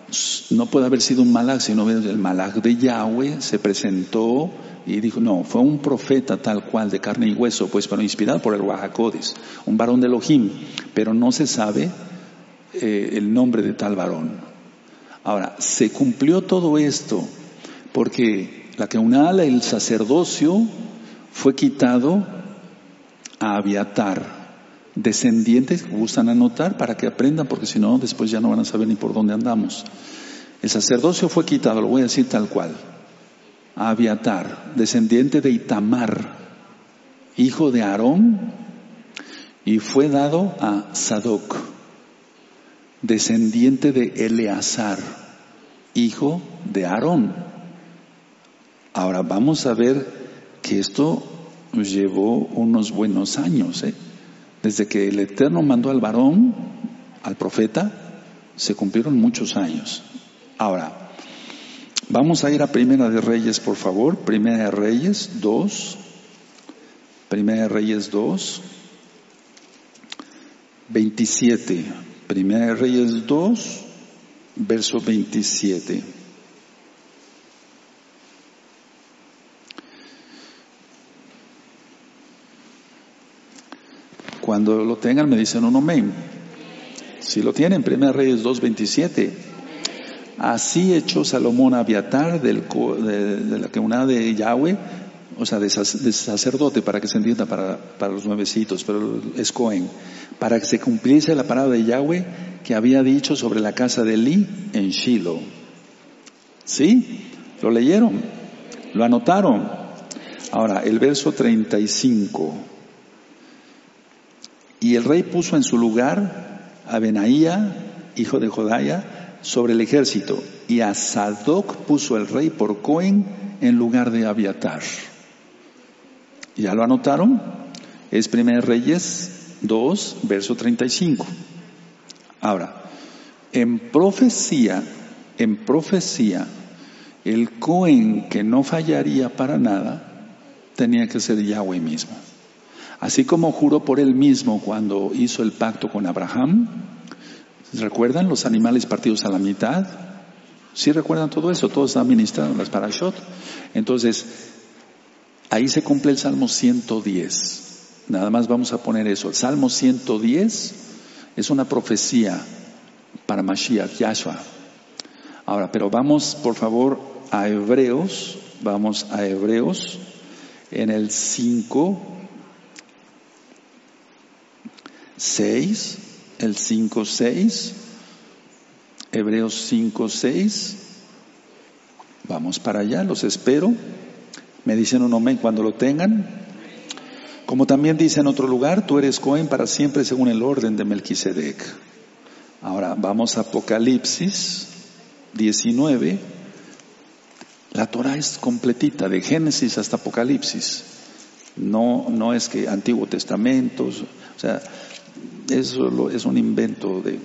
no puede haber sido un malach, sino el malach de Yahweh se presentó y dijo, no, fue un profeta tal cual, de carne y hueso, pues pero inspirado por el Wahakodis, un varón de Elohim, pero no se sabe eh, el nombre de tal varón. Ahora, se cumplió todo esto porque la que ala, el sacerdocio, fue quitado a Abiatar, descendientes, gustan anotar para que aprendan, porque si no, después ya no van a saber ni por dónde andamos. El sacerdocio fue quitado, lo voy a decir tal cual, a Abiatar, descendiente de Itamar, hijo de Aarón, y fue dado a Sadoc, descendiente de Eleazar, hijo de Aarón. Ahora vamos a ver que esto llevó unos buenos años. ¿eh? Desde que el Eterno mandó al varón, al profeta, se cumplieron muchos años. Ahora, vamos a ir a Primera de Reyes, por favor. Primera de Reyes 2. Primera de Reyes 2. 27. Primera de Reyes 2, verso 27. Cuando lo tengan me dicen un amén. Si lo tienen, Primera Reyes 2, 27. Así echó Salomón a Abiatar del, de, la una de Yahweh, o sea, de, sacerdote, para que se entienda para, para los nuevecitos, pero es Cohen, para que se cumpliese la palabra de Yahweh que había dicho sobre la casa de Eli en Shiloh. ¿Sí? ¿Lo leyeron? ¿Lo anotaron? Ahora, el verso 35. Y el rey puso en su lugar a Benaía, hijo de Jodaya, sobre el ejército y a Sadoc puso el rey por Cohen en lugar de Abiatar. ¿Ya lo anotaron? Es 1 Reyes 2, verso 35. Ahora, en profecía, en profecía, el Cohen que no fallaría para nada tenía que ser Yahweh mismo. Así como juró por él mismo cuando hizo el pacto con Abraham, ¿Recuerdan los animales partidos a la mitad? ¿Sí recuerdan todo eso? Todos administraron las parashot. Entonces, ahí se cumple el Salmo 110. Nada más vamos a poner eso. El Salmo 110 es una profecía para Mashiach, Yahshua. Ahora, pero vamos por favor a Hebreos, vamos a Hebreos en el 5, 6, el 5.6, Hebreos 5.6. Vamos para allá, los espero. Me dicen un amén cuando lo tengan. Como también dice en otro lugar, tú eres Cohen para siempre según el orden de Melquisedec. Ahora vamos a Apocalipsis 19. La Torah es completita, de Génesis hasta Apocalipsis. No, no es que Antiguo Testamento, o sea, eso es un invento de,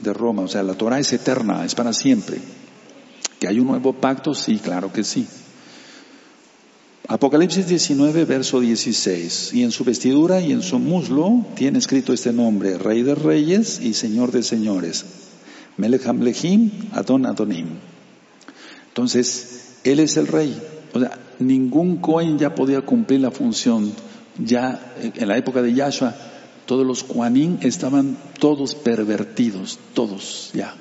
de Roma. O sea, la Torah es eterna, es para siempre. ¿Que hay un nuevo pacto? Sí, claro que sí. Apocalipsis 19, verso 16. Y en su vestidura y en su muslo tiene escrito este nombre, Rey de Reyes y Señor de Señores. Melech Hamlechim Adon Adonim. Entonces, Él es el Rey. O sea, ningún Cohen ya podía cumplir la función. Ya en la época de Yahshua, todos los Juanín estaban todos pervertidos, todos ya,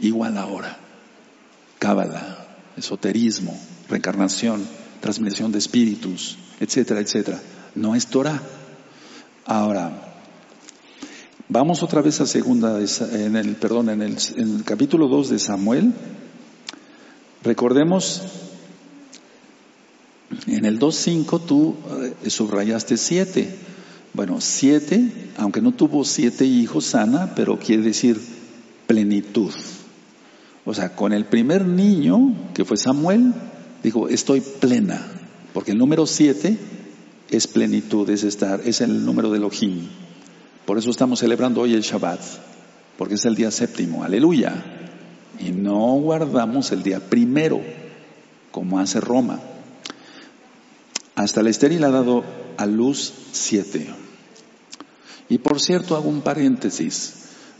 igual ahora. Cábala, esoterismo, reencarnación, transmisión de espíritus, etcétera, etcétera. No es Torah. Ahora, vamos otra vez a segunda, en el, perdón, en el, capítulo 2 de Samuel. Recordemos, en el 2.5 tú eh, subrayaste siete bueno, siete, aunque no tuvo siete hijos sana, pero quiere decir plenitud. O sea, con el primer niño, que fue Samuel, dijo, estoy plena, porque el número siete es plenitud, es estar, es el número de Elohim. Por eso estamos celebrando hoy el Shabbat, porque es el día séptimo, aleluya. Y no guardamos el día primero, como hace Roma. Hasta el estéril ha dado a luz siete. Y por cierto, hago un paréntesis.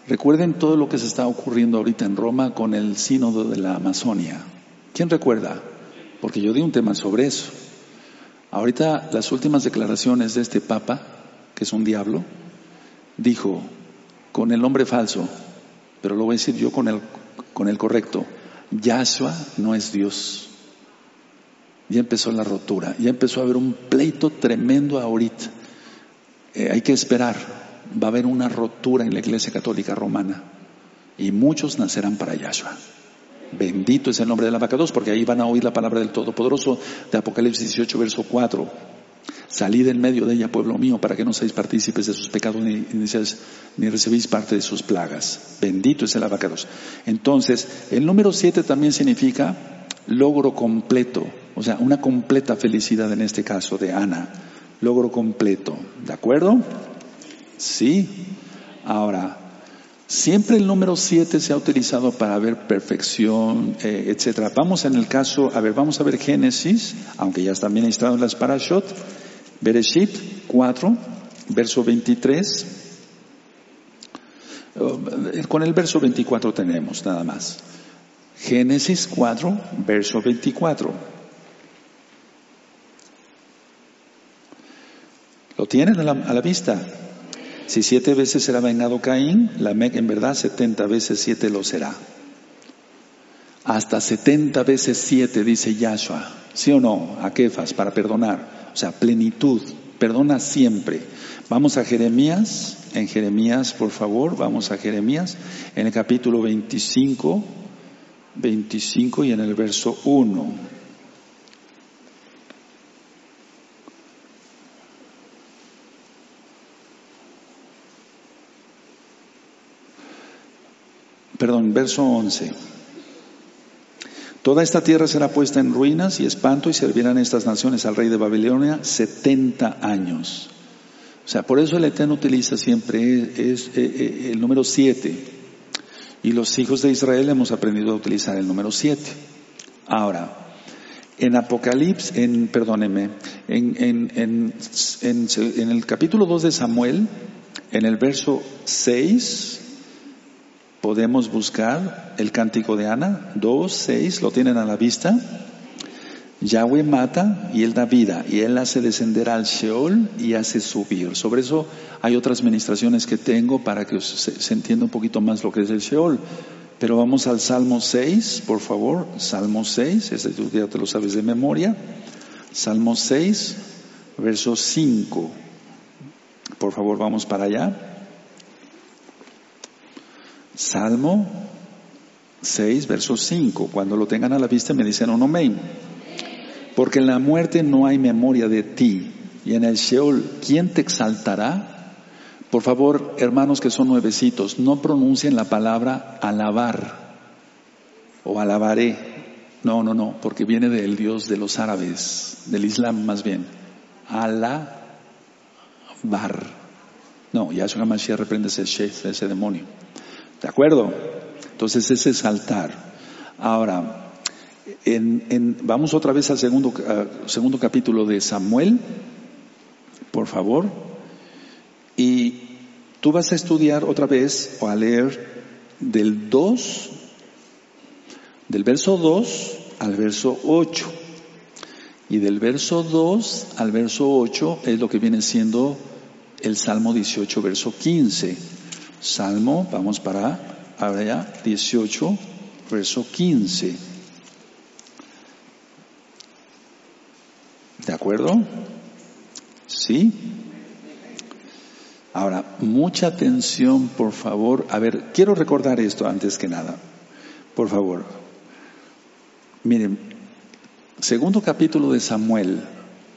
Recuerden todo lo que se está ocurriendo ahorita en Roma con el sínodo de la Amazonia. ¿Quién recuerda? Porque yo di un tema sobre eso. Ahorita las últimas declaraciones de este Papa, que es un diablo, dijo con el nombre falso, pero lo voy a decir yo con el, con el correcto, Yahshua no es Dios. Ya empezó la rotura, ya empezó a haber un pleito tremendo ahorita. Eh, hay que esperar, va a haber una rotura en la Iglesia Católica Romana y muchos nacerán para Yahshua. Bendito es el nombre de la vaca 2, porque ahí van a oír la palabra del Todopoderoso de Apocalipsis 18, verso 4. Salid en medio de ella, pueblo mío, para que no seáis partícipes de sus pecados ni, ni, recibís parte de sus plagas. Bendito es el abacados. Entonces, el número 7 también significa logro completo, o sea, una completa felicidad en este caso de Ana. Logro completo. ¿De acuerdo? Sí. Ahora, siempre el número 7 se ha utilizado para ver perfección, eh, etcétera. Vamos en el caso, a ver, vamos a ver Génesis, aunque ya están bien en las parashot. Bereshit 4, verso 23. Con el verso 24 tenemos nada más. Génesis 4, verso 24. ¿Lo tienen a la, vista? Si siete veces será vengado Caín, la Mec en verdad setenta veces siete lo será. Hasta setenta veces siete dice Yahshua. ¿Sí o no? A Kefas, para perdonar. O sea, plenitud, perdona siempre. Vamos a Jeremías, en Jeremías, por favor, vamos a Jeremías, en el capítulo 25, 25 y en el verso 1. Perdón, verso 11. Toda esta tierra será puesta en ruinas y espanto y servirán estas naciones al rey de Babilonia 70 años. O sea, por eso el Eterno utiliza siempre eh, eh, el número 7. Y los hijos de Israel hemos aprendido a utilizar el número 7. Ahora, en Apocalipsis, en, perdóneme, en, en, en el capítulo 2 de Samuel, en el verso 6, podemos buscar el cántico de Ana, 2, 6, lo tienen a la vista. Yahweh mata y él da vida y él hace descender al Sheol y hace subir. Sobre eso hay otras ministraciones que tengo para que se, entienda un poquito más lo que es el Sheol. Pero vamos al Salmo 6, por favor. Salmo 6, este tú ya te lo sabes de memoria. Salmo 6, verso 5. Por favor, vamos para allá. Salmo 6, verso 5. Cuando lo tengan a la vista me dicen un amén. Porque en la muerte no hay memoria de ti. Y en el Sheol, ¿quién te exaltará? Por favor, hermanos que son nuevecitos, no pronuncien la palabra alabar o alabaré. No, no, no, porque viene del Dios de los árabes, del Islam más bien. Alabar. No, Yahshua Mashiach reprende ese chef, ese demonio. ¿De acuerdo? Entonces ese es altar. Ahora, en, vamos otra vez al segundo, segundo capítulo de Samuel, por favor. Y tú vas a estudiar otra vez o a leer del 2, del verso 2 al verso 8. Y del verso 2 al verso 8 es lo que viene siendo el Salmo 18, verso 15. Salmo, vamos para ahora 18, verso 15. ¿De acuerdo? ¿Sí? Ahora, mucha atención, por favor. A ver, quiero recordar esto antes que nada. Por favor. Miren, segundo capítulo de Samuel,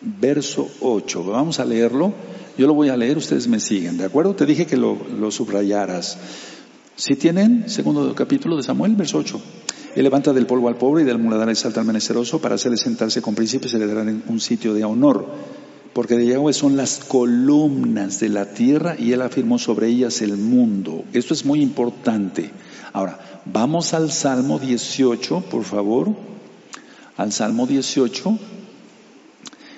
verso 8. Vamos a leerlo yo lo voy a leer, ustedes me siguen, ¿de acuerdo? Te dije que lo, subrayaras. Si tienen, segundo capítulo de Samuel, verso 8. Él levanta del polvo al pobre y del muladar exalta al menesteroso para hacerle sentarse con príncipes y le darán un sitio de honor. Porque de Yahweh son las columnas de la tierra y él afirmó sobre ellas el mundo. Esto es muy importante. Ahora, vamos al Salmo 18, por favor. Al Salmo 18,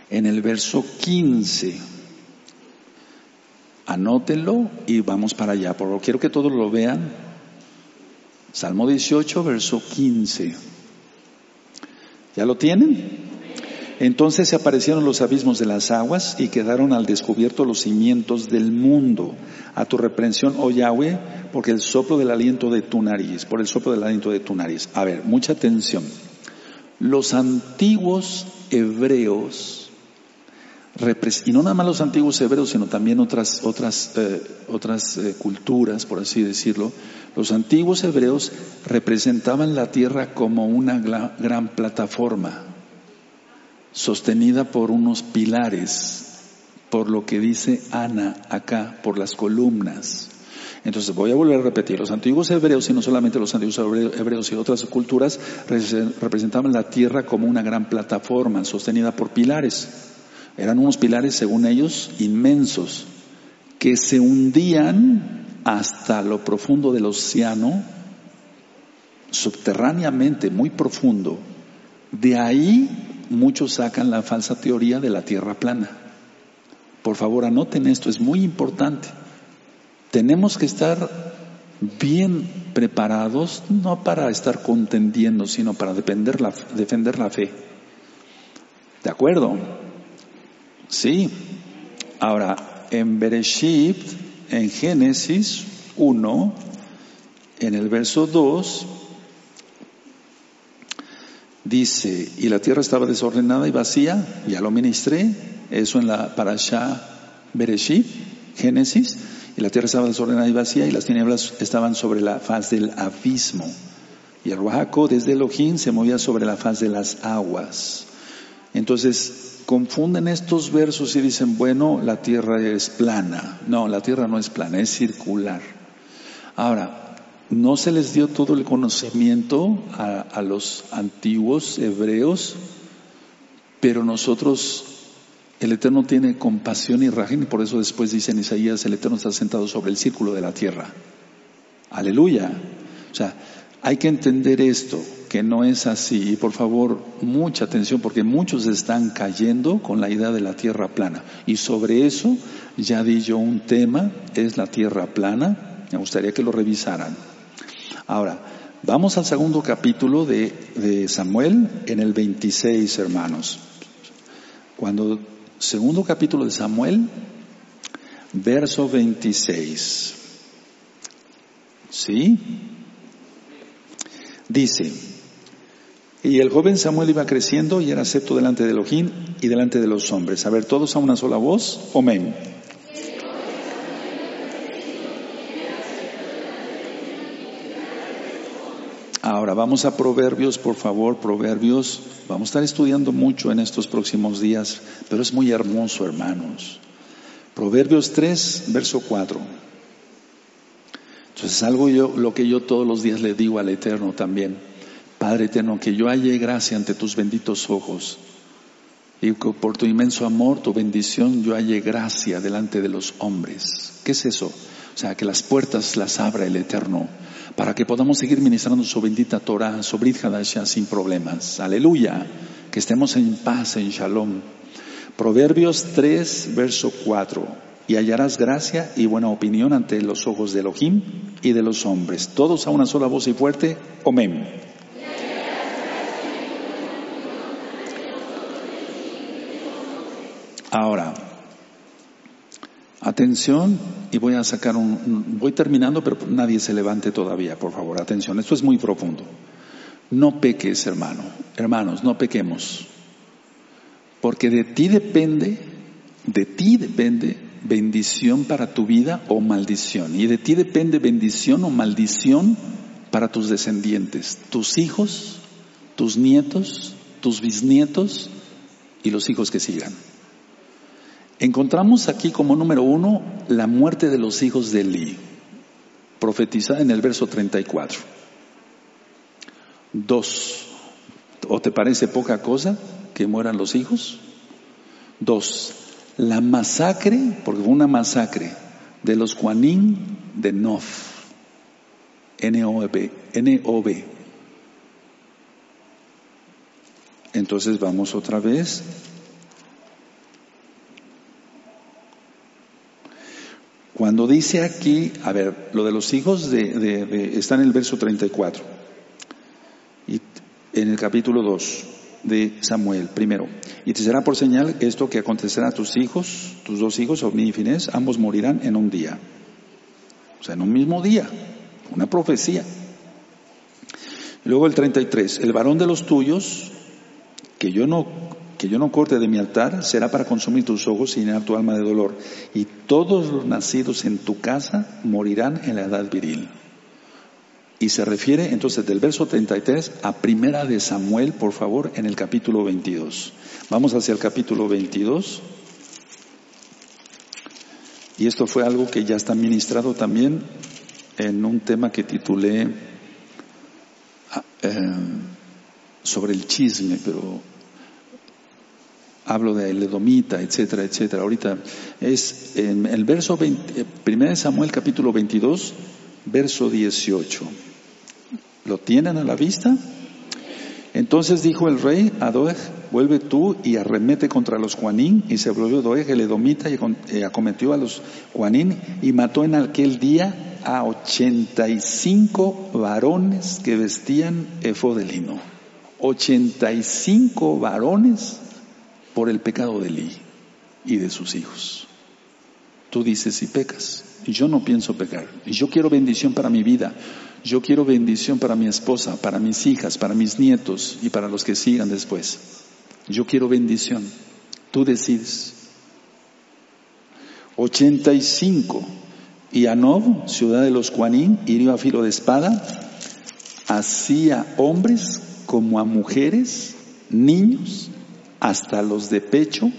en el verso 15. Anótenlo y vamos para allá. Por quiero que todos lo vean. Salmo 18, verso 15. ¿Ya lo tienen? Entonces se aparecieron los abismos de las aguas y quedaron al descubierto los cimientos del mundo. A tu reprensión, oh Yahweh, porque el soplo del aliento de tu nariz, por el soplo del aliento de tu nariz. A ver, mucha atención. Los antiguos hebreos, y no nada más los antiguos hebreos, sino también otras, otras, eh, otras eh, culturas, por así decirlo, los antiguos hebreos representaban la tierra como una gran plataforma sostenida por unos pilares, por lo que dice Ana acá, por las columnas. Entonces voy a volver a repetir, los antiguos hebreos, y no solamente los antiguos hebreos y otras culturas, representaban la tierra como una gran plataforma sostenida por pilares. Eran unos pilares, según ellos, inmensos, que se hundían hasta lo profundo del océano, subterráneamente, muy profundo. De ahí muchos sacan la falsa teoría de la tierra plana. Por favor, anoten esto, es muy importante. Tenemos que estar bien preparados, no para estar contendiendo, sino para defender la, defender la fe. ¿De acuerdo? Sí. Ahora, en Bereshit, en Génesis 1, en el verso 2, Dice, y la tierra estaba desordenada y vacía, ya lo ministré, eso en la parasha Bereshit, Génesis, y la tierra estaba desordenada y vacía y las tinieblas estaban sobre la faz del abismo. Y el Ruajaco desde Elohim se movía sobre la faz de las aguas. Entonces, confunden estos versos y dicen, bueno, la tierra es plana. No, la tierra no es plana, es circular. Ahora, no se les dio todo el conocimiento a, los antiguos hebreos, pero nosotros, el Eterno tiene compasión y rajín, y por eso después dice en Isaías, el Eterno está sentado sobre el círculo de la tierra. Aleluya. O sea, hay que entender esto, que no es así. Y por favor, mucha atención, porque muchos están cayendo con la idea de la tierra plana. Y sobre eso ya di yo un tema, es la tierra plana. Me gustaría que lo revisaran. Ahora, vamos al segundo capítulo de, Samuel en el 26, hermanos. Cuando, segundo capítulo de Samuel, verso 26. ¿Sí? Dice, y el joven Samuel iba creciendo y era acepto delante de Elohim y delante de los hombres. A ver, todos a una sola voz. Amén. Ahora vamos a Proverbios, por favor, Proverbios. Vamos a estar estudiando mucho en estos próximos días, pero es muy hermoso, hermanos. Proverbios 3, verso 4. Entonces, algo yo, lo que yo todos los días le digo al Eterno también. Padre Eterno, que yo halle gracia ante tus benditos ojos. Y que por tu inmenso amor, tu bendición, yo halle gracia delante de los hombres. ¿Qué es eso? O sea, que las puertas las abra el Eterno para que podamos seguir ministrando su bendita Torah, su Brit Hadashah sin problemas. Aleluya. Que estemos en paz, en shalom. Proverbios 3, verso 4. Y hallarás gracia y buena opinión ante los ojos de Elohim y de los hombres. Todos a una sola voz y fuerte. Amén. Ahora, Atención, y voy a sacar un, voy terminando, pero nadie se levante todavía, por favor, atención, esto es muy profundo. No peques, hermano, hermanos, no pequemos, porque de ti depende, de ti depende bendición para tu vida o maldición, y de ti depende bendición o maldición para tus descendientes, tus hijos, tus nietos, tus bisnietos y los hijos que sigan. Encontramos aquí como número uno la muerte de los hijos de Eli, profetizada en el verso 34. Dos, ¿o te parece poca cosa que mueran los hijos? Dos, la masacre, porque fue una masacre, de los Juanín de Nof, N-O-B, N-O-B. Entonces vamos otra vez Cuando dice aquí, a ver, lo de los hijos de, está en el verso 34 y en el capítulo 2 de Samuel, primero. Y te será por señal esto que acontecerá a tus hijos, tus dos hijos, Ovni y Finés, ambos morirán en un día. O sea, en un mismo día. Una profecía. Luego el 33, el varón de los tuyos, que yo no que yo no corte de mi altar, será para consumir tus ojos y llenar tu alma de dolor. Y todos los nacidos en tu casa morirán en la edad viril. Y se refiere entonces del verso 33 a Primera de Samuel, por favor, en el capítulo 22. Vamos hacia el capítulo 22. Y esto fue algo que ya está ministrado también en un tema que titulé ah, eh, sobre el chisme, pero hablo de Edomita, etcétera, etcétera. Ahorita es en el verso 20, 1 Samuel capítulo 22, verso 18. ¿Lo tienen a la vista? Entonces dijo el rey a Doeg, vuelve tú y arremete contra los Juanín, y se volvió Doeg el Edomita y eh, acometió a los Juanín y mató en aquel día a 85 varones que vestían efod de lino. 85 varones por el pecado de Eli y de sus hijos. Tú dices si pecas, yo no pienso pecar, yo quiero bendición para mi vida, yo quiero bendición para mi esposa, para mis hijas, para mis nietos y para los que sigan después. Yo quiero bendición. Tú decides. 85. Y Anob, ciudad de los Juanín, hirió a filo de espada, hacía hombres como a mujeres, niños, hasta los de pecho,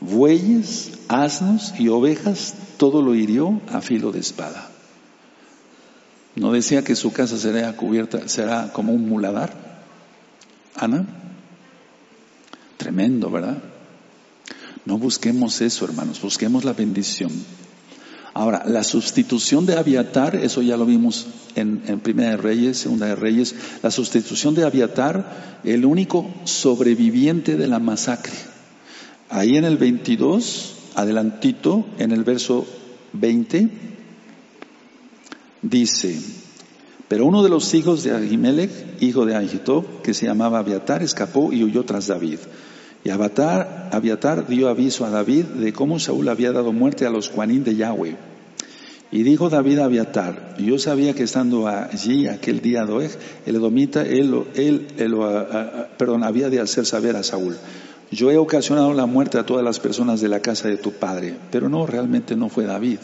bueyes, asnos y ovejas, todo lo hirió a filo de espada. ¿No decía que su casa será cubierta, será como un muladar? Ana, tremendo, ¿verdad? No busquemos eso, hermanos, busquemos la bendición. Ahora, la sustitución de Abiatar, eso ya lo vimos en, Primera de Reyes, Segunda de Reyes, la sustitución de Abiatar, el único sobreviviente de la masacre. Ahí en el 22, adelantito, en el verso 20, dice, pero uno de los hijos de Ahimelech, hijo de Ahitob, que se llamaba Abiatar, escapó y huyó tras David. Y Abiatar, dio aviso a David de cómo Saúl había dado muerte a los Juanín de Yahweh. Y dijo David a Abiatar, yo sabía que estando allí aquel día Doeg, el edomita, él, él, perdón, había de hacer saber a Saúl, yo he ocasionado la muerte a todas las personas de la casa de tu padre, pero no, realmente no fue David,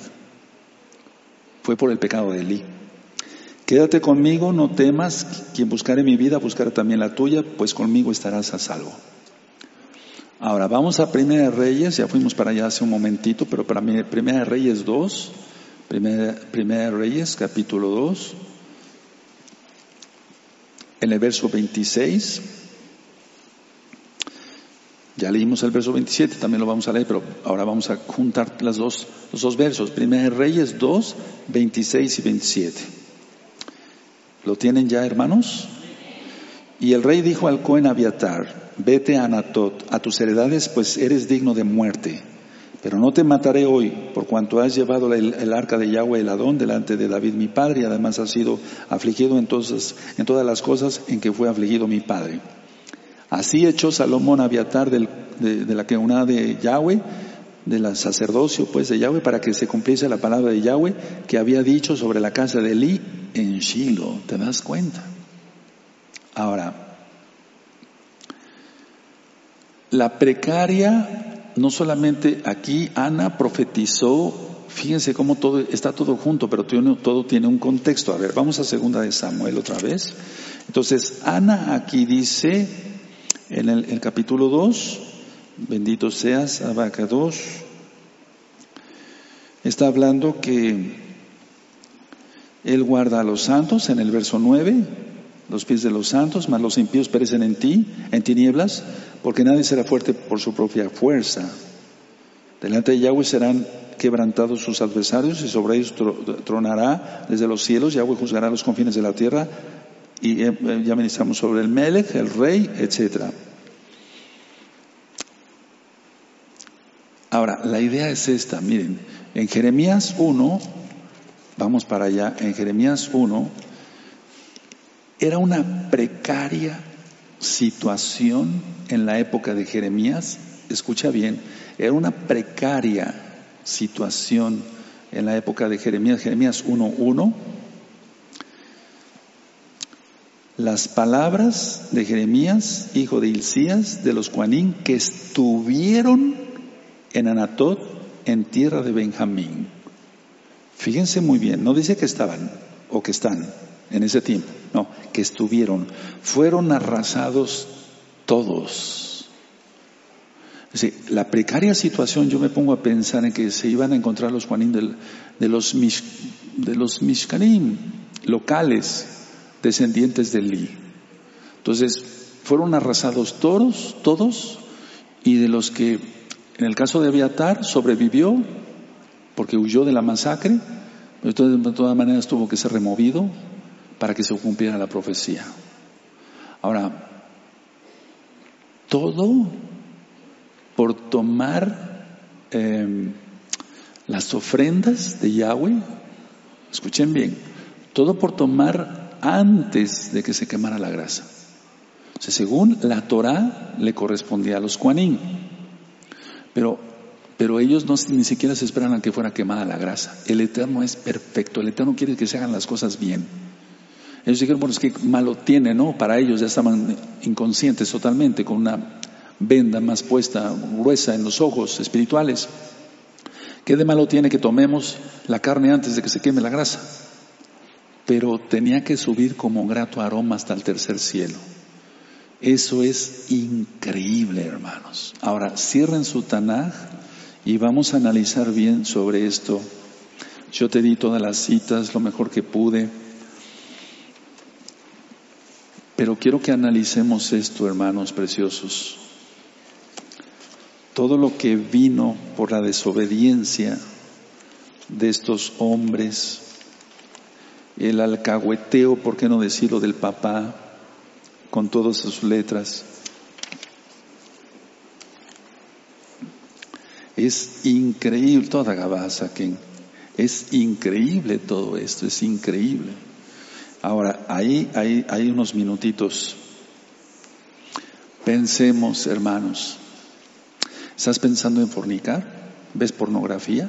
fue por el pecado de Elí. Quédate conmigo, no temas, quien buscare mi vida buscará también la tuya, pues conmigo estarás a salvo. Ahora, vamos a Primera de Reyes, ya fuimos para allá hace un momentito, pero para mí, Primera de Reyes 2, Primera, Primera de Reyes, capítulo 2, en el verso 26. Ya leímos el verso 27, también lo vamos a leer, pero ahora vamos a juntar las dos, los dos versos. Primera de Reyes 2, 26 y 27. ¿Lo tienen ya, hermanos? Y el rey dijo al Cohen Abiatar, vete a Anatot, a tus heredades, pues eres digno de muerte. Pero no te mataré hoy, por cuanto has llevado el, arca de Yahweh el Adón delante de David mi padre, y además has sido afligido entonces en todas las cosas en que fue afligido mi padre. Así echó Salomón a Abiatar de, la que una de Yahweh, del sacerdocio pues de Yahweh, para que se cumpliese la palabra de Yahweh que había dicho sobre la casa de Eli en Shiloh. ¿Te das cuenta? Ahora, la precaria, no solamente aquí Ana profetizó, fíjense cómo todo está todo junto, pero todo tiene un contexto. A ver, vamos a segunda de Samuel otra vez. Entonces, Ana aquí dice en el, capítulo 2, bendito seas, Abacados, está hablando que él guarda a los santos en el verso 9, los pies de los santos, mas los impíos perecen en ti, en tinieblas, porque nadie será fuerte por su propia fuerza. Delante de Yahweh serán quebrantados sus adversarios y sobre ellos tronará desde los cielos. Yahweh juzgará los confines de la tierra y eh, eh, ya ministramos sobre el Melech, el rey, etc. Ahora, la idea es esta, miren, En Jeremías 1, vamos para allá, en Jeremías 1, era una precaria situación en la época de Jeremías, escucha bien, era una precaria situación en la época de Jeremías, Jeremías 1.1, las palabras de Jeremías, hijo de Hilcías, de los Juanín, que estuvieron en Anatot, en tierra de Benjamín. Fíjense muy bien, no dice que estaban o que están en ese tiempo, no, que estuvieron. Fueron arrasados todos. la precaria situación, yo me pongo a pensar en que se iban a encontrar los Juanín de los, de los Mishkanim locales, descendientes de Li. Entonces, fueron arrasados todos, todos, y de los que, en el caso de Abiatar, sobrevivió porque huyó de la masacre, entonces de todas maneras tuvo que ser removido para que se cumpliera la profecía. Ahora, todo por tomar em, las ofrendas de Yahweh, escuchen bien, todo por tomar antes de que se quemara la grasa. Según la Torah le correspondía a los Kuanim, pero, pero ellos no, ni siquiera se esperan a que fuera quemada la grasa. El Eterno es perfecto, el Eterno quiere que se hagan las cosas bien. Ellos dijeron, bueno, es que malo tiene, ¿no? Para ellos ya estaban inconscientes totalmente, con una venda más puesta, gruesa en los ojos espirituales. ¿Qué de malo tiene que tomemos la carne antes de que se queme la grasa? Pero tenía que subir como grato aroma hasta el tercer cielo. Eso es increíble, hermanos. Ahora, cierren su Tanaj y vamos a analizar bien sobre esto. Yo te di todas las citas, lo mejor que pude. Pero quiero que analicemos esto, hermanos preciosos. Todo lo que vino por la desobediencia de estos hombres, el alcahueteo, ¿por qué no decirlo del papá, con todas sus letras? Es increíble, toda Gabasa, que es increíble todo esto, es increíble. Ahora, ahí hay, hay unos minutitos. Pensemos, hermanos. ¿Estás pensando en fornicar? ¿Ves pornografía?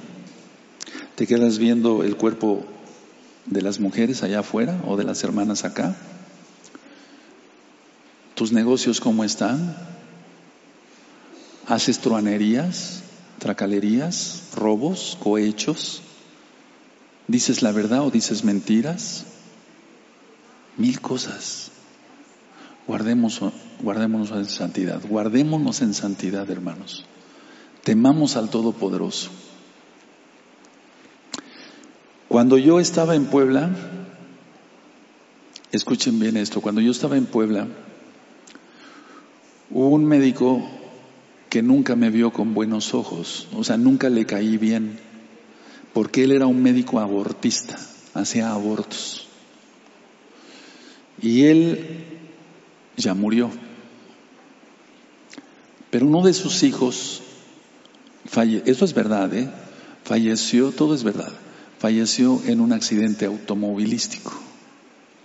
¿Te quedas viendo el cuerpo de las mujeres allá afuera o de las hermanas acá? ¿Tus negocios cómo están? ¿Haces truanerías, tracalerías, robos, cohechos? ¿Dices la verdad o dices mentiras? Mil cosas. Guardemos, guardémonos en santidad, guardémonos en santidad, hermanos. Temamos al Todopoderoso. Cuando yo estaba en Puebla, escuchen bien esto, cuando yo estaba en Puebla, hubo un médico que nunca me vio con buenos ojos, o sea, nunca le caí bien, porque él era un médico abortista, hacía abortos. Y él ya murió. Pero uno de sus hijos, falle eso es verdad, ¿eh? falleció, todo es verdad, falleció en un accidente automovilístico,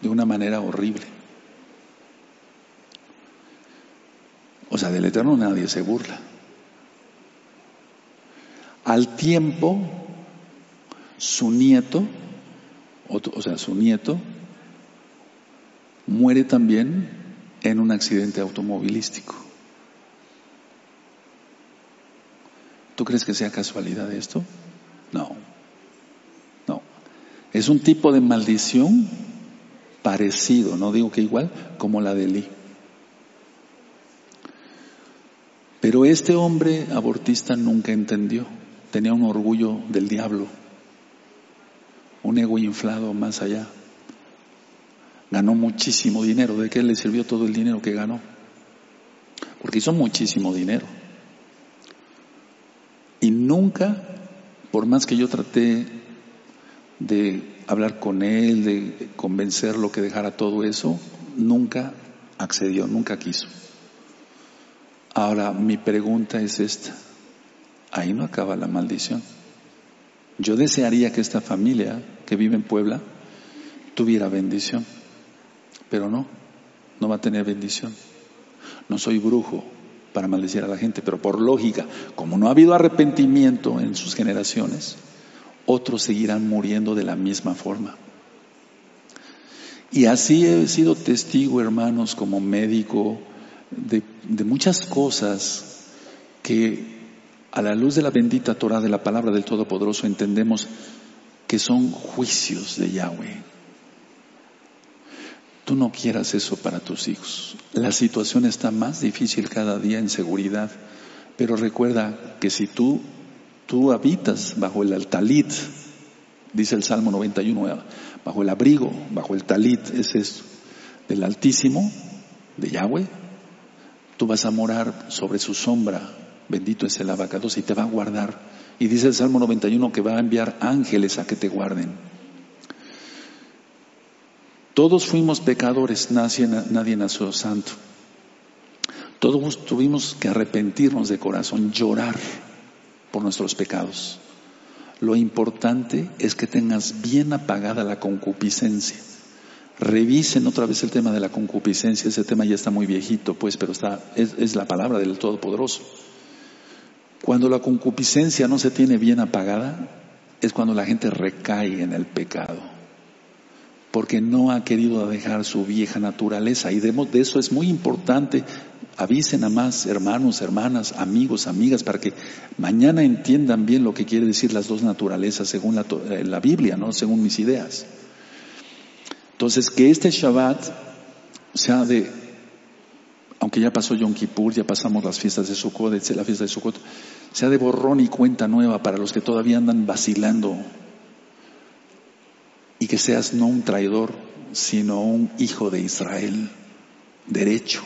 de una manera horrible. O sea, del Eterno nadie se burla. Al tiempo, su nieto, o sea, su nieto, muere también en un accidente automovilístico. ¿Tú crees que sea casualidad esto? No, no. Es un tipo de maldición parecido, no digo que igual, como la de Lee. Pero este hombre abortista nunca entendió, tenía un orgullo del diablo, un ego inflado más allá. Ganó muchísimo dinero. ¿De qué le sirvió todo el dinero que ganó? Porque hizo muchísimo dinero. Y nunca, por más que yo traté de hablar con él, de convencerlo que dejara todo eso, nunca accedió, nunca quiso. Ahora, mi pregunta es esta. Ahí no acaba la maldición. Yo desearía que esta familia que vive en Puebla tuviera bendición, pero no, no va a tener bendición. No soy brujo para maldecir a la gente, pero por lógica, como no ha habido arrepentimiento en sus generaciones, otros seguirán muriendo de la misma forma. Y así he sido testigo, hermanos, como médico, de, muchas cosas que a la luz de la bendita Torah de la palabra del Todopoderoso entendemos que son juicios de Yahweh. Tú no quieras eso para tus hijos. La situación está más difícil cada día en seguridad, pero recuerda que si tú, tú habitas bajo el talit, dice el Salmo 91, bajo el abrigo, bajo el talit, es esto, del Altísimo, de Yahweh, tú vas a morar sobre su sombra Bendito es el abacados y te va a guardar. Y dice el Salmo 91 que va a enviar ángeles a que te guarden. Todos fuimos pecadores, nadie, nació santo. Todos tuvimos que arrepentirnos de corazón, llorar por nuestros pecados. Lo importante es que tengas bien apagada la concupiscencia. Revisen otra vez el tema de la concupiscencia. Ese tema ya está muy viejito, pues, pero está, es, es la palabra del Todopoderoso. Cuando la concupiscencia no se tiene bien apagada, es cuando la gente recae en el pecado, porque no ha querido dejar su vieja naturaleza. Y de, eso es muy importante. Avisen a más hermanos, hermanas, amigos, amigas, para que mañana entiendan bien lo que quiere decir las dos naturalezas según la, eh, Biblia, no según mis ideas. Entonces, que este Shabbat sea de aunque ya pasó Yom Kippur, ya pasamos las fiestas de Sukkot, la fiesta de Sukkot, sea de borrón y cuenta nueva para los que todavía andan vacilando. Y que seas no un traidor, sino un hijo de Israel, derecho,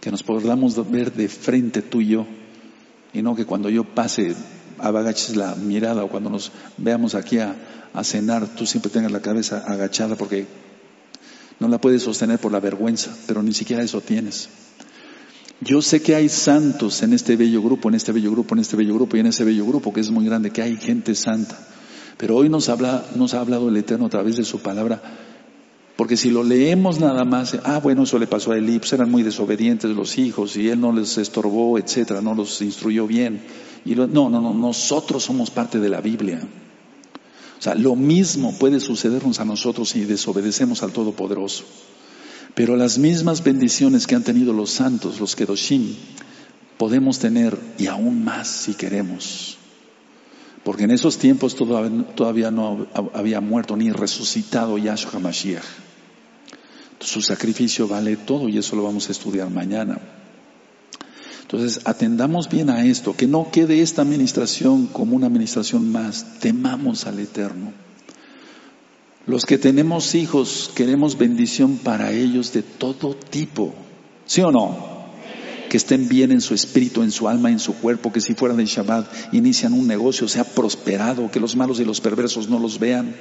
que nos podamos ver de frente tú y yo, y no que cuando yo pase abagaches la mirada o cuando nos veamos aquí a, a cenar, tú siempre tengas la cabeza agachada porque no la puedes sostener por la vergüenza, pero ni siquiera eso tienes. Yo sé que hay santos en este bello grupo, en este bello grupo, en este bello grupo y en ese bello grupo que es muy grande, que hay gente santa. Pero hoy nos, habla, nos ha hablado el Eterno a través de su palabra, porque si lo leemos nada más, ah, bueno, eso le pasó a Elí, eran muy desobedientes los hijos y él no les estorbó, etcétera, no los instruyó bien. Y no, no, no, nosotros somos parte de la Biblia. O sea, lo mismo puede sucedernos a nosotros si desobedecemos al Todopoderoso. Pero las mismas bendiciones que han tenido los santos, los Kedoshim, podemos tener y aún más si queremos. Porque en esos tiempos todavía no había muerto ni resucitado Yahshua Mashiach. Su sacrificio vale todo y eso lo vamos a estudiar mañana. Entonces, atendamos bien a esto, que no quede esta administración como una administración más. Temamos al Eterno. Los que tenemos hijos queremos bendición para ellos de todo tipo. ¿Sí o no? Que estén bien en su espíritu, en su alma, en su cuerpo, que si fuera de Shabbat inician un negocio, sea prosperado, que los malos y los perversos no los vean.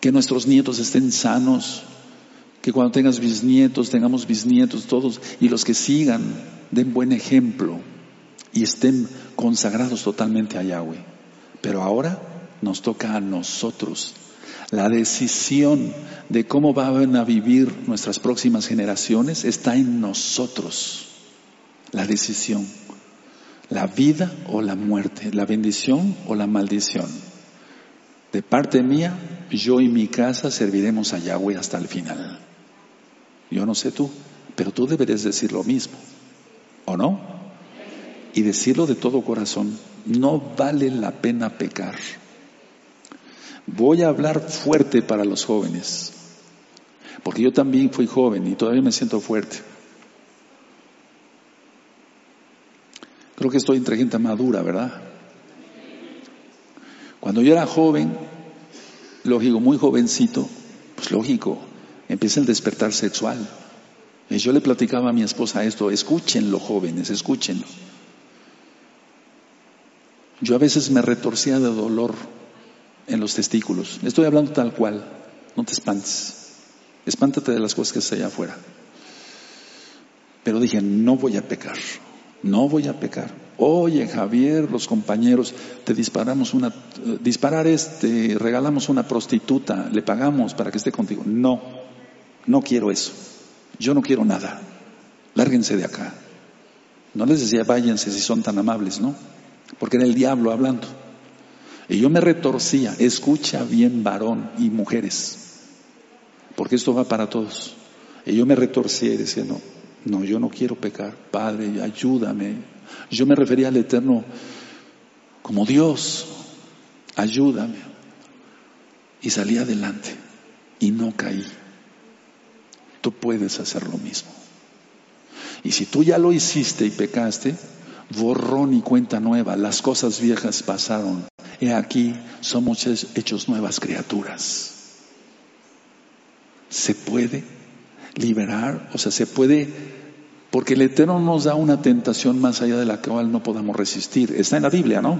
Que nuestros nietos estén sanos, que cuando tengas bisnietos, tengamos bisnietos todos, y los que sigan den buen ejemplo y estén consagrados totalmente a Yahweh. Pero ahora nos toca a nosotros la decisión de cómo van a vivir nuestras próximas generaciones está en nosotros. La decisión. La vida o la muerte, la bendición o la maldición. De parte mía, yo y mi casa serviremos a Yahweh hasta el final. Yo no sé tú, pero tú deberías decir lo mismo, ¿o no? Y decirlo de todo corazón. No vale la pena pecar. Voy a hablar fuerte para los jóvenes, porque yo también fui joven y todavía me siento fuerte. Creo que estoy entre gente madura, ¿verdad? Cuando yo era joven, lógico, muy jovencito, pues lógico, empieza el despertar sexual. Y yo le platicaba a mi esposa esto, escúchenlo jóvenes, escúchenlo. Yo a veces me retorcía de dolor en los testículos. Estoy hablando tal cual, no te espantes. Espántate de las cosas que están allá afuera. Pero dije, no voy a pecar. No voy a pecar. Oye, Javier, los compañeros, te disparamos una, eh, disparar este, regalamos una prostituta, le pagamos para que esté contigo. No, no quiero eso. Yo no quiero nada. Lárguense de acá. No les decía váyanse si son tan amables, ¿no? Porque era el diablo hablando. Y yo me retorcía, escucha bien varón y mujeres, porque esto va para todos. Y yo me retorcía y decía, no, no, yo no quiero pecar, Padre, ayúdame. Yo me refería al Eterno como Dios, ayúdame. Y salí adelante y no caí. Tú puedes hacer lo mismo. Y si tú ya lo hiciste y pecaste, borrón y cuenta nueva, las cosas viejas pasaron. He aquí, somos hechos nuevas criaturas. Se puede liberar, o sea, se puede, porque el Eterno nos da una tentación más allá de la cual no podamos resistir. Está en la Biblia, ¿no?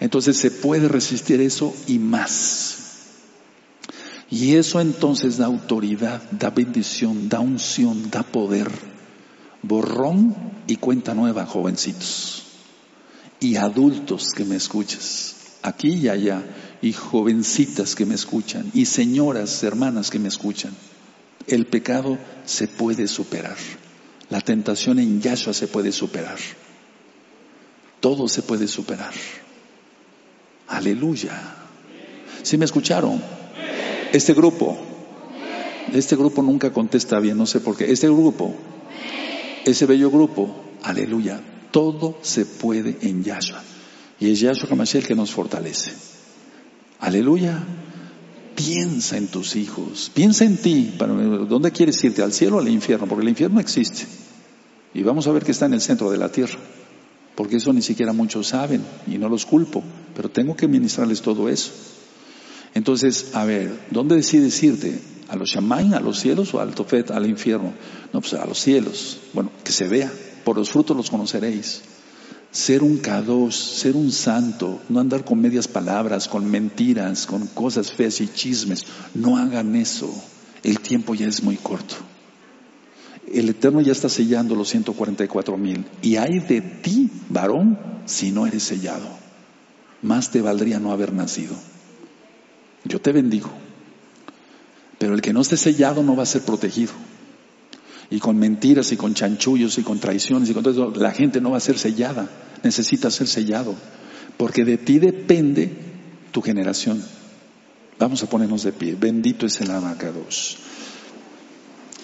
Entonces se puede resistir eso y más. Y eso entonces da autoridad, da bendición, da unción, da poder. Borrón y cuenta nueva, jovencitos. Y adultos que me escuchas, aquí y allá, y jovencitas que me escuchan, y señoras, hermanas que me escuchan. El pecado se puede superar. La tentación en Yahshua se puede superar. Todo se puede superar. Aleluya. ¿Sí me escucharon? Este grupo, este grupo nunca contesta bien, no sé por qué. Este grupo, ese bello grupo, aleluya, todo se puede en Yahshua. Y es Yahshua Hamashiach el que nos fortalece. Aleluya. Piensa en tus hijos, piensa en ti. ¿Dónde quieres irte? ¿Al cielo o al infierno? Porque el infierno existe. Y vamos a ver que está en el centro de la tierra. Porque eso ni siquiera muchos saben y no los culpo. Pero tengo que ministrarles todo eso. Entonces, a ver, ¿dónde decides irte? ¿A los Shamain, a los cielos o al Tofet, al infierno? No, pues a los cielos. Bueno, que se vea. Por los frutos los conoceréis. Ser un kadosh, ser un santo, no andar con medias palabras, con mentiras, con cosas feas y chismes. No hagan eso. El tiempo ya es muy corto. El Eterno ya está sellando los 144 mil. Y hay de ti, varón, si no eres sellado. Más te valdría no haber nacido. Yo te bendigo. Pero el que no esté sellado no va a ser protegido. Y con mentiras y con chanchullos y con traiciones y con todo eso, la gente no va a ser sellada. Necesita ser sellado. Porque de ti depende tu generación. Vamos a ponernos de pie. Bendito es el abacados.